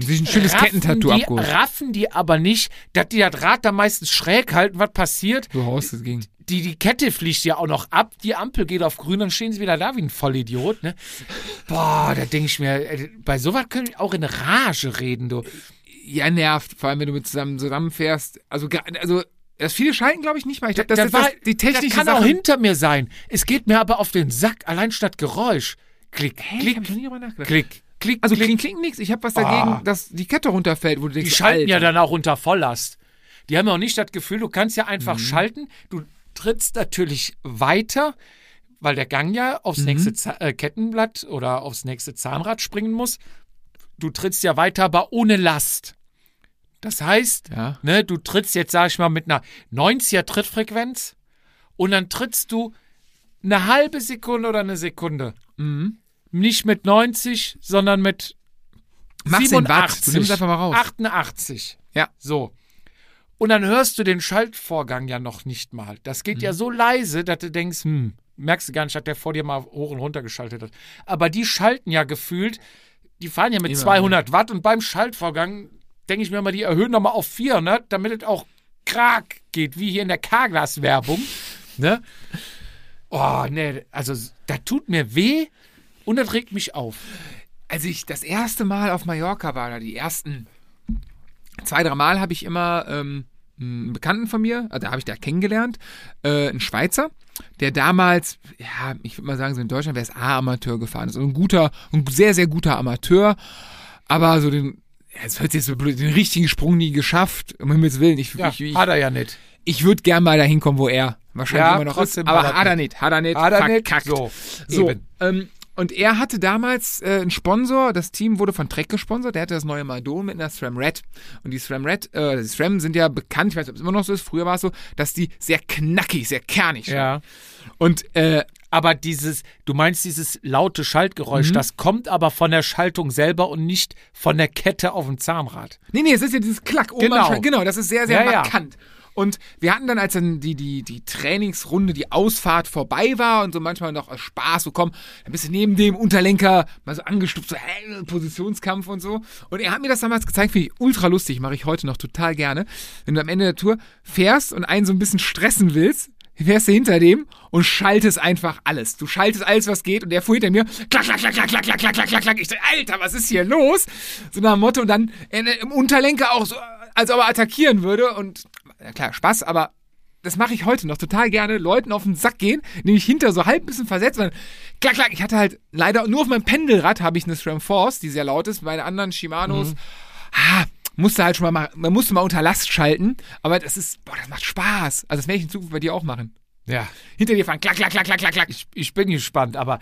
Sich ein schönes Kettentattoo die, abgeholt. Raffen die aber nicht, dass die das Rad da meistens schräg halten. Was passiert? Du haust es gegen. die, die Kette fliegt ja auch noch ab, die Ampel geht auf grün, dann stehen sie wieder da wie ein Vollidiot, ne? Boah, da denke ich mir, äh, bei sowas können wir auch in Rage reden, du. Ja, nervt, vor allem wenn du mit zusammen zusammenfährst. Also, also das viele schalten, glaube ich, nicht mal. Ich glaube, das, Das ist war- das, die technische das kann Sache. auch hinter mir sein. Es geht mir aber auf den Sack, allein statt Geräusch. Klick, ich klick, klick, klick, Also klingt, klingt nichts. Ich habe was dagegen, Ah. dass die Kette runterfällt, wo du denkst, Die schalten ja Alter. dann auch unter Volllast. Die haben ja auch nicht das Gefühl, du kannst ja einfach Mhm. schalten. Du trittst natürlich weiter, weil der Gang ja aufs Mhm. nächste Za äh, Kettenblatt oder aufs nächste Zahnrad springen muss. Du trittst ja weiter, aber ohne Last. Das heißt, Ja. ne, du trittst jetzt, sag ich mal, mit einer 90er Trittfrequenz und dann trittst du eine halbe Sekunde oder eine Sekunde. Mhm. Nicht mit 90, sondern mit Mach's in Watt. 87. Du nimmst einfach mal raus. 88. Ja. So. Und dann hörst du den Schaltvorgang ja noch nicht mal. Das geht Mhm. ja so leise, dass du denkst, hm, merkst du gar nicht, dass der vor dir mal hoch und runter geschaltet hat. Aber die schalten ja gefühlt, die fahren ja mit Immer, 200 Watt und beim Schaltvorgang denke ich mir mal, die erhöhen nochmal auf 400, damit es auch krak geht, wie hier in der Carglass-Werbung. Ne? Oh, ne, also das tut mir weh und das regt mich auf. Als ich das erste Mal auf Mallorca war, oder die ersten zwei, drei Mal habe ich immer ähm, einen Bekannten von mir, also da habe ich da kennengelernt, äh, einen Schweizer, der damals, ja, ich würde mal sagen, so in Deutschland wäre es A-Amateur gefahren. Also ein guter, ein sehr, sehr guter Amateur, aber so den, es hört sich jetzt so blöd, den richtigen Sprung nie geschafft, um Himmels Willen. Ich, Ja, ich, ich, hat er ja nicht. ich würde gern mal dahin kommen, wo er wahrscheinlich Ja, immer noch ist, aber hat er nicht. hat er nicht, Hat er nicht? So, So, ähm, und er hatte damals äh, einen Sponsor, das Team wurde von Trek gesponsert, der hatte das neue Madon mit einer SRAM Red. Und die SRAM Red, äh, die SRAM sind ja bekannt, ich weiß nicht, ob es immer noch so ist, früher war es so, dass die sehr knackig, sehr kernig sind. Ja. Und äh, Aber dieses, du meinst dieses laute Schaltgeräusch, das kommt aber von der Schaltung selber und nicht von der Kette auf dem Zahnrad. Nee, nee, es ist ja dieses Klack oben Genau. Genau, das ist sehr, sehr Ja, ja. Und wir hatten dann, als dann die, die, die Trainingsrunde, die Ausfahrt vorbei war und so manchmal noch aus Spaß so komm, bist du neben dem Unterlenker mal so angestupft, so hey, Positionskampf und so. Und er hat mir das damals gezeigt, finde ich ultra lustig, mache ich heute noch total gerne. Wenn du am Ende der Tour fährst und einen so ein bisschen stressen willst, fährst du hinter dem und schaltest einfach alles. Du schaltest alles, was geht und der fuhr hinter mir, klack, klack, klack, klack, klack, klack, klack, klack, klack, klack. Ich so, Alter, was ist hier los? So nach dem Motto und dann äh, im Unterlenker auch so, als ob er attackieren würde und, klar, Spaß, aber das mache ich heute noch total gerne, Leuten auf den Sack gehen, nämlich hinter so halb ein bisschen versetzt und dann, klack, klack, ich hatte halt leider, nur auf meinem Pendelrad habe ich eine SRAM Force, die sehr laut ist, bei den anderen Shimanos, ah, musste halt schon mal, machen, man musste mal unter Last schalten, aber das ist, boah, das macht Spaß. Also das werde ich in Zukunft bei dir auch machen. Ja. Hinter dir fahren, klack, klack, klack, klack, klack, klack. Ich, ich bin gespannt, aber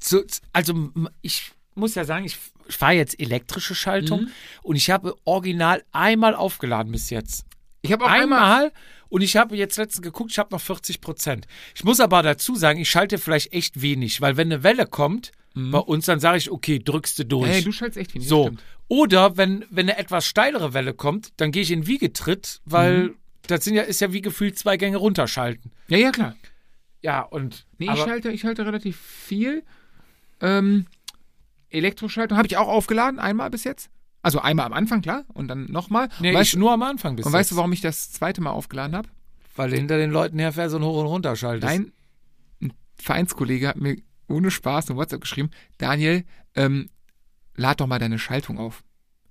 zu, also ich muss ja sagen, ich fahre jetzt elektrische Schaltung und ich habe original einmal aufgeladen bis jetzt. Ich habe auch einmal, Einmal und ich habe jetzt letztens geguckt, ich habe noch 40 Prozent. Ich muss aber dazu sagen, ich schalte vielleicht echt wenig, weil wenn eine Welle kommt bei uns, dann sage ich, okay, drückst du durch. Ey, du schaltest echt wenig. so. Oder wenn, wenn eine etwas steilere Welle kommt, dann gehe ich in Wiegetritt, weil das sind ja, ist ja wie gefühlt zwei Gänge runterschalten. Ja, ja, klar. Ja, und Nee, ich schalte, ich schalte relativ viel. Ähm, Elektroschaltung habe ich auch aufgeladen, einmal bis jetzt. Also einmal am Anfang, klar, und dann nochmal. nee, und weißt, ich nur am Anfang bis und jetzt. weißt du, warum ich das zweite Mal aufgeladen habe? Weil du hinter den Leuten herfährst und hoch und runter schaltest. Nein, ein Vereinskollege hat mir ohne Spaß eine WhatsApp geschrieben, Daniel, ähm, lad doch mal deine Schaltung auf.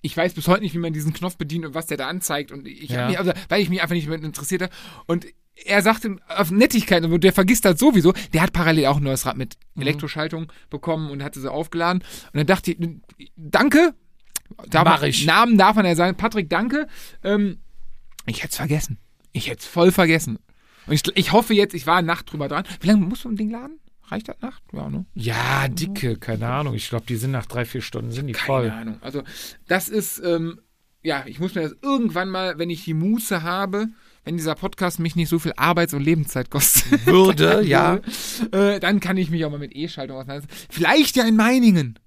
Ich weiß bis heute nicht, wie man diesen Knopf bedient und was der da anzeigt. Und ich Ja. mich, also, weil ich mich einfach nicht mehr interessiert habe. Und er sagte auf Nettigkeit, aber der vergisst das sowieso, der hat parallel auch ein neues Rad mit Mhm. Elektroschaltung bekommen und hatte sie aufgeladen. Und dann dachte ich, danke. Darf Mach ich. Namen darf man ja sagen. Patrick, danke. Ähm, ich hätte es vergessen. Ich hätte es voll vergessen. Und ich, ich hoffe jetzt, ich war eine Nacht drüber dran. Wie lange muss so ein Ding laden? Reicht das Nacht? Ja, ne? Ja, dicke, keine Ahnung. Ich glaube, die sind nach drei, vier Stunden sind die Keine voll. Ahnung. Also, das ist, ähm, ja, ich muss mir das irgendwann mal, wenn ich die Muße habe, wenn dieser Podcast mich nicht so viel Arbeits- und Lebenszeit kostet, <laughs> Würde, ja. äh, dann kann ich mich auch mal mit E-Schaltung auseinandersetzen. Vielleicht ja in Meiningen.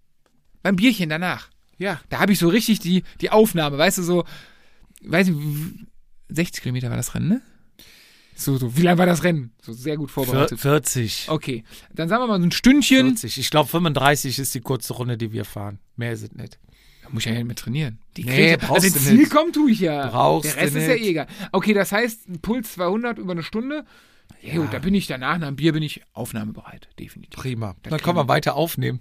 Beim Bierchen danach. Ja. Da habe ich so richtig die, die Aufnahme, weißt du, so, weiß ich, 60 Kilometer war das Rennen, ne? So, so, wie lang war das Rennen? So sehr gut vorbereitet. 40. Okay, dann sagen wir mal so ein Stündchen. 40. Ich glaube, 35 ist die kurze Runde, die wir fahren. Mehr ist es nicht. Da muss ich ja nicht mehr trainieren. Die Nee, ich- brauchst also du Ziel nicht. kommen tue ich ja. Brauchst Der Rest ist ja nicht. eh egal. Okay, das heißt, ein Puls 200 über eine Stunde. Ja, gut, da bin ich danach, nach dem Bier bin ich aufnahmebereit, definitiv. Prima. Dann kriegen können wir weiter aufnehmen.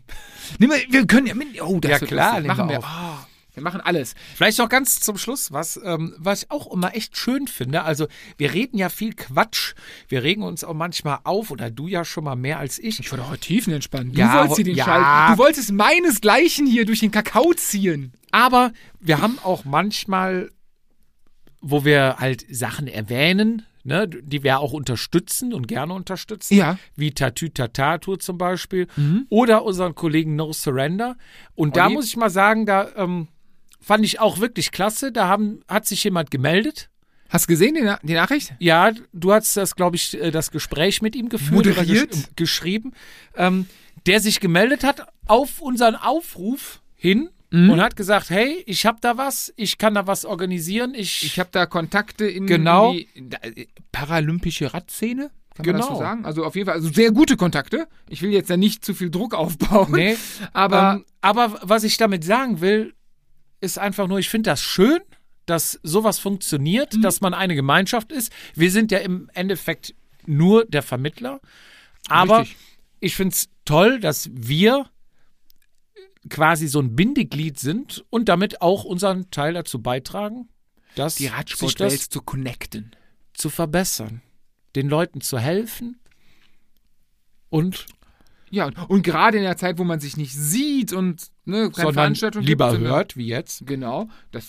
Nimm, wir- wir können ja mit, oh, das Ja, klar, nehmen machen wir auf. Oh, wir machen alles. Vielleicht noch ganz zum Schluss was, ähm, was ich auch immer echt schön finde. Also, wir reden ja viel Quatsch. Wir regen uns auch manchmal auf, oder du ja schon mal mehr als ich. Ich wollte heute tiefenentspannen. Du Ja, wolltest hier den ja. Schall. Du wolltest meinesgleichen hier durch den Kakao ziehen. Aber wir haben auch manchmal, wo wir halt Sachen erwähnen, ne, die wir auch unterstützen und gerne unterstützen. Ja. Wie Tatü Tatatour zum Beispiel. Oder unseren Kollegen No Surrender. Und da Olli? muss ich mal sagen, da ähm, fand ich auch wirklich klasse. Da haben, hat sich jemand gemeldet. Hast du gesehen, die, Na die Nachricht? Ja, du hast das, glaube ich, äh, das Gespräch mit ihm geführt oder Moderiert? gesch geschrieben, ähm, der sich gemeldet hat auf unseren Aufruf hin Mhm. und hat gesagt, hey, ich habe da was, ich kann da was organisieren, ich, Ich habe da Kontakte in, Genau. die in der, äh, paralympische Radszene. Kann man das so Genau. sagen? Also auf jeden Fall, also sehr gute Kontakte. Ich will jetzt da nicht zu viel Druck aufbauen. nee, aber ähm, aber was ich damit sagen will, ist einfach nur, ich finde das schön, dass sowas funktioniert, Mhm. dass man eine Gemeinschaft ist. Wir sind ja im Endeffekt nur der Vermittler, aber Richtig. ich finde es toll, dass wir quasi so ein Bindeglied sind und damit auch unseren Teil dazu beitragen, dass die Radsportwelt zu connecten. zu verbessern, den Leuten zu helfen und Ja, und, gerade in der Zeit, wo man sich nicht sieht und ne, keine Veranstaltung lieber gibt, sondern- hört wie jetzt. Genau, das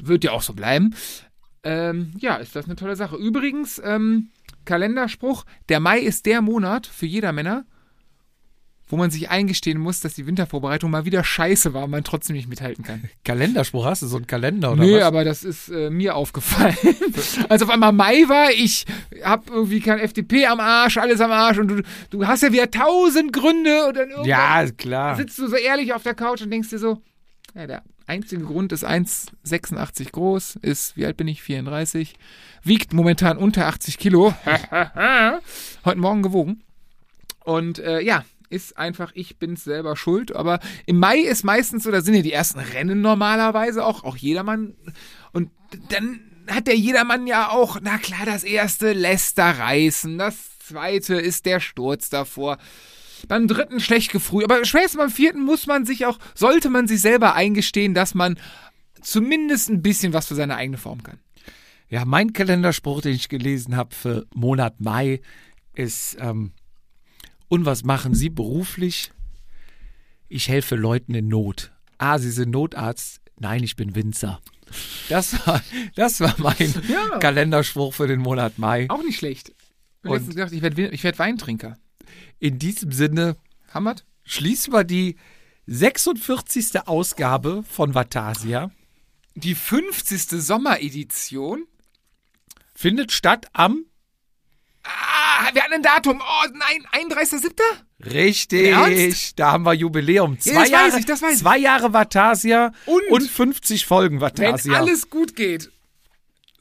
wird ja auch so bleiben. Ähm, ja, ist das eine tolle Sache. Übrigens, ähm, Kalenderspruch, der Mai ist der Monat für jeder Männer, wo man sich eingestehen muss, dass die Wintervorbereitung mal wieder scheiße war und man trotzdem nicht mithalten kann. <laughs> Kalenderspruch hast du so einen Kalender oder Nö, was? aber das ist äh, mir aufgefallen. <laughs> Als auf einmal Mai war, ich hab irgendwie kein FDP am Arsch, alles am Arsch und du, du hast ja wieder tausend Gründe und dann irgendwann ja, klar. sitzt du so ehrlich auf der Couch und denkst dir so, ja, der einzige Grund ist 1,86 groß, ist, wie alt bin ich? 34. Wiegt momentan unter 80 Kilo. <laughs> Heute Morgen gewogen. Und äh, ja, ist einfach, ich bin's selber schuld. Aber im Mai ist meistens so, da sind ja die ersten Rennen normalerweise auch, auch jedermann. Und dann hat der jedermann ja auch, na klar, das erste lässt da reißen. Das zweite ist der Sturz davor. Beim dritten schlecht gefrüht. Aber spätestens beim vierten muss man sich auch, sollte man sich selber eingestehen, dass man zumindest ein bisschen was für seine eigene Form kann. Ja, mein Kalenderspruch, den ich gelesen habe für Monat Mai, ist, ähm, und was machen Sie beruflich? Ich helfe Leuten in Not. Ah, Sie sind Notarzt? Nein, ich bin Winzer. Das war, das war mein <laughs> Ja. Kalenderspruch für den Monat Mai. Auch nicht schlecht. Ich hab letztens gedacht, ich werde ich werd Weintrinker. In diesem Sinne Hammert? schließen wir die 46. Ausgabe von Vatasia. Die 50. Sommeredition. Findet statt am Ah, wir hatten ein Datum. Oh nein, 31.07.? Richtig, Ernst? da haben wir Jubiläum. Zwei Ja, das Jahre, weiß ich, das weiß ich. Zwei Jahre Vatasia Und? und 50 Folgen Wenn Vatasia. alles gut geht,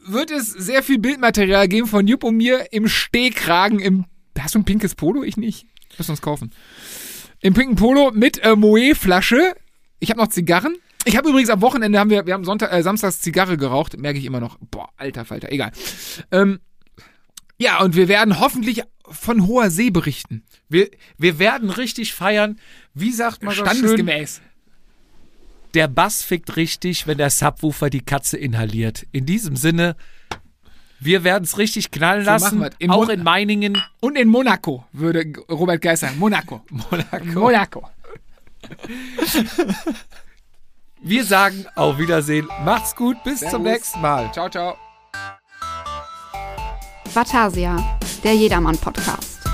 wird es sehr viel Bildmaterial geben von Jupp und mir im Stehkragen im. Hast du ein pinkes Polo? Ich nicht. Müssen uns kaufen. Im pinken Polo mit äh, Moe-Flasche. Ich habe noch Zigarren. Ich habe übrigens am Wochenende haben wir, wir haben Sonntag, äh, samstags Zigarre geraucht, merke ich immer noch. Boah, alter Falter, egal. Ähm, ja, und wir werden hoffentlich von hoher See berichten. wir, wir werden richtig feiern. Wie sagt man so schön? Standesgemäß. Der Bass fickt richtig, wenn der Subwoofer die Katze inhaliert. In diesem Sinne, wir werden es richtig knallen So lassen. wir's. In auch Mon- in Meiningen. Und in Monaco, würde Robert Geist sagen. Monaco. <laughs> Monaco. Monaco. Wir sagen auf Wiedersehen. Macht's gut. Bis zum Servus. nächsten Mal. Ciao, ciao. Vatasia, der Jedermann-Podcast.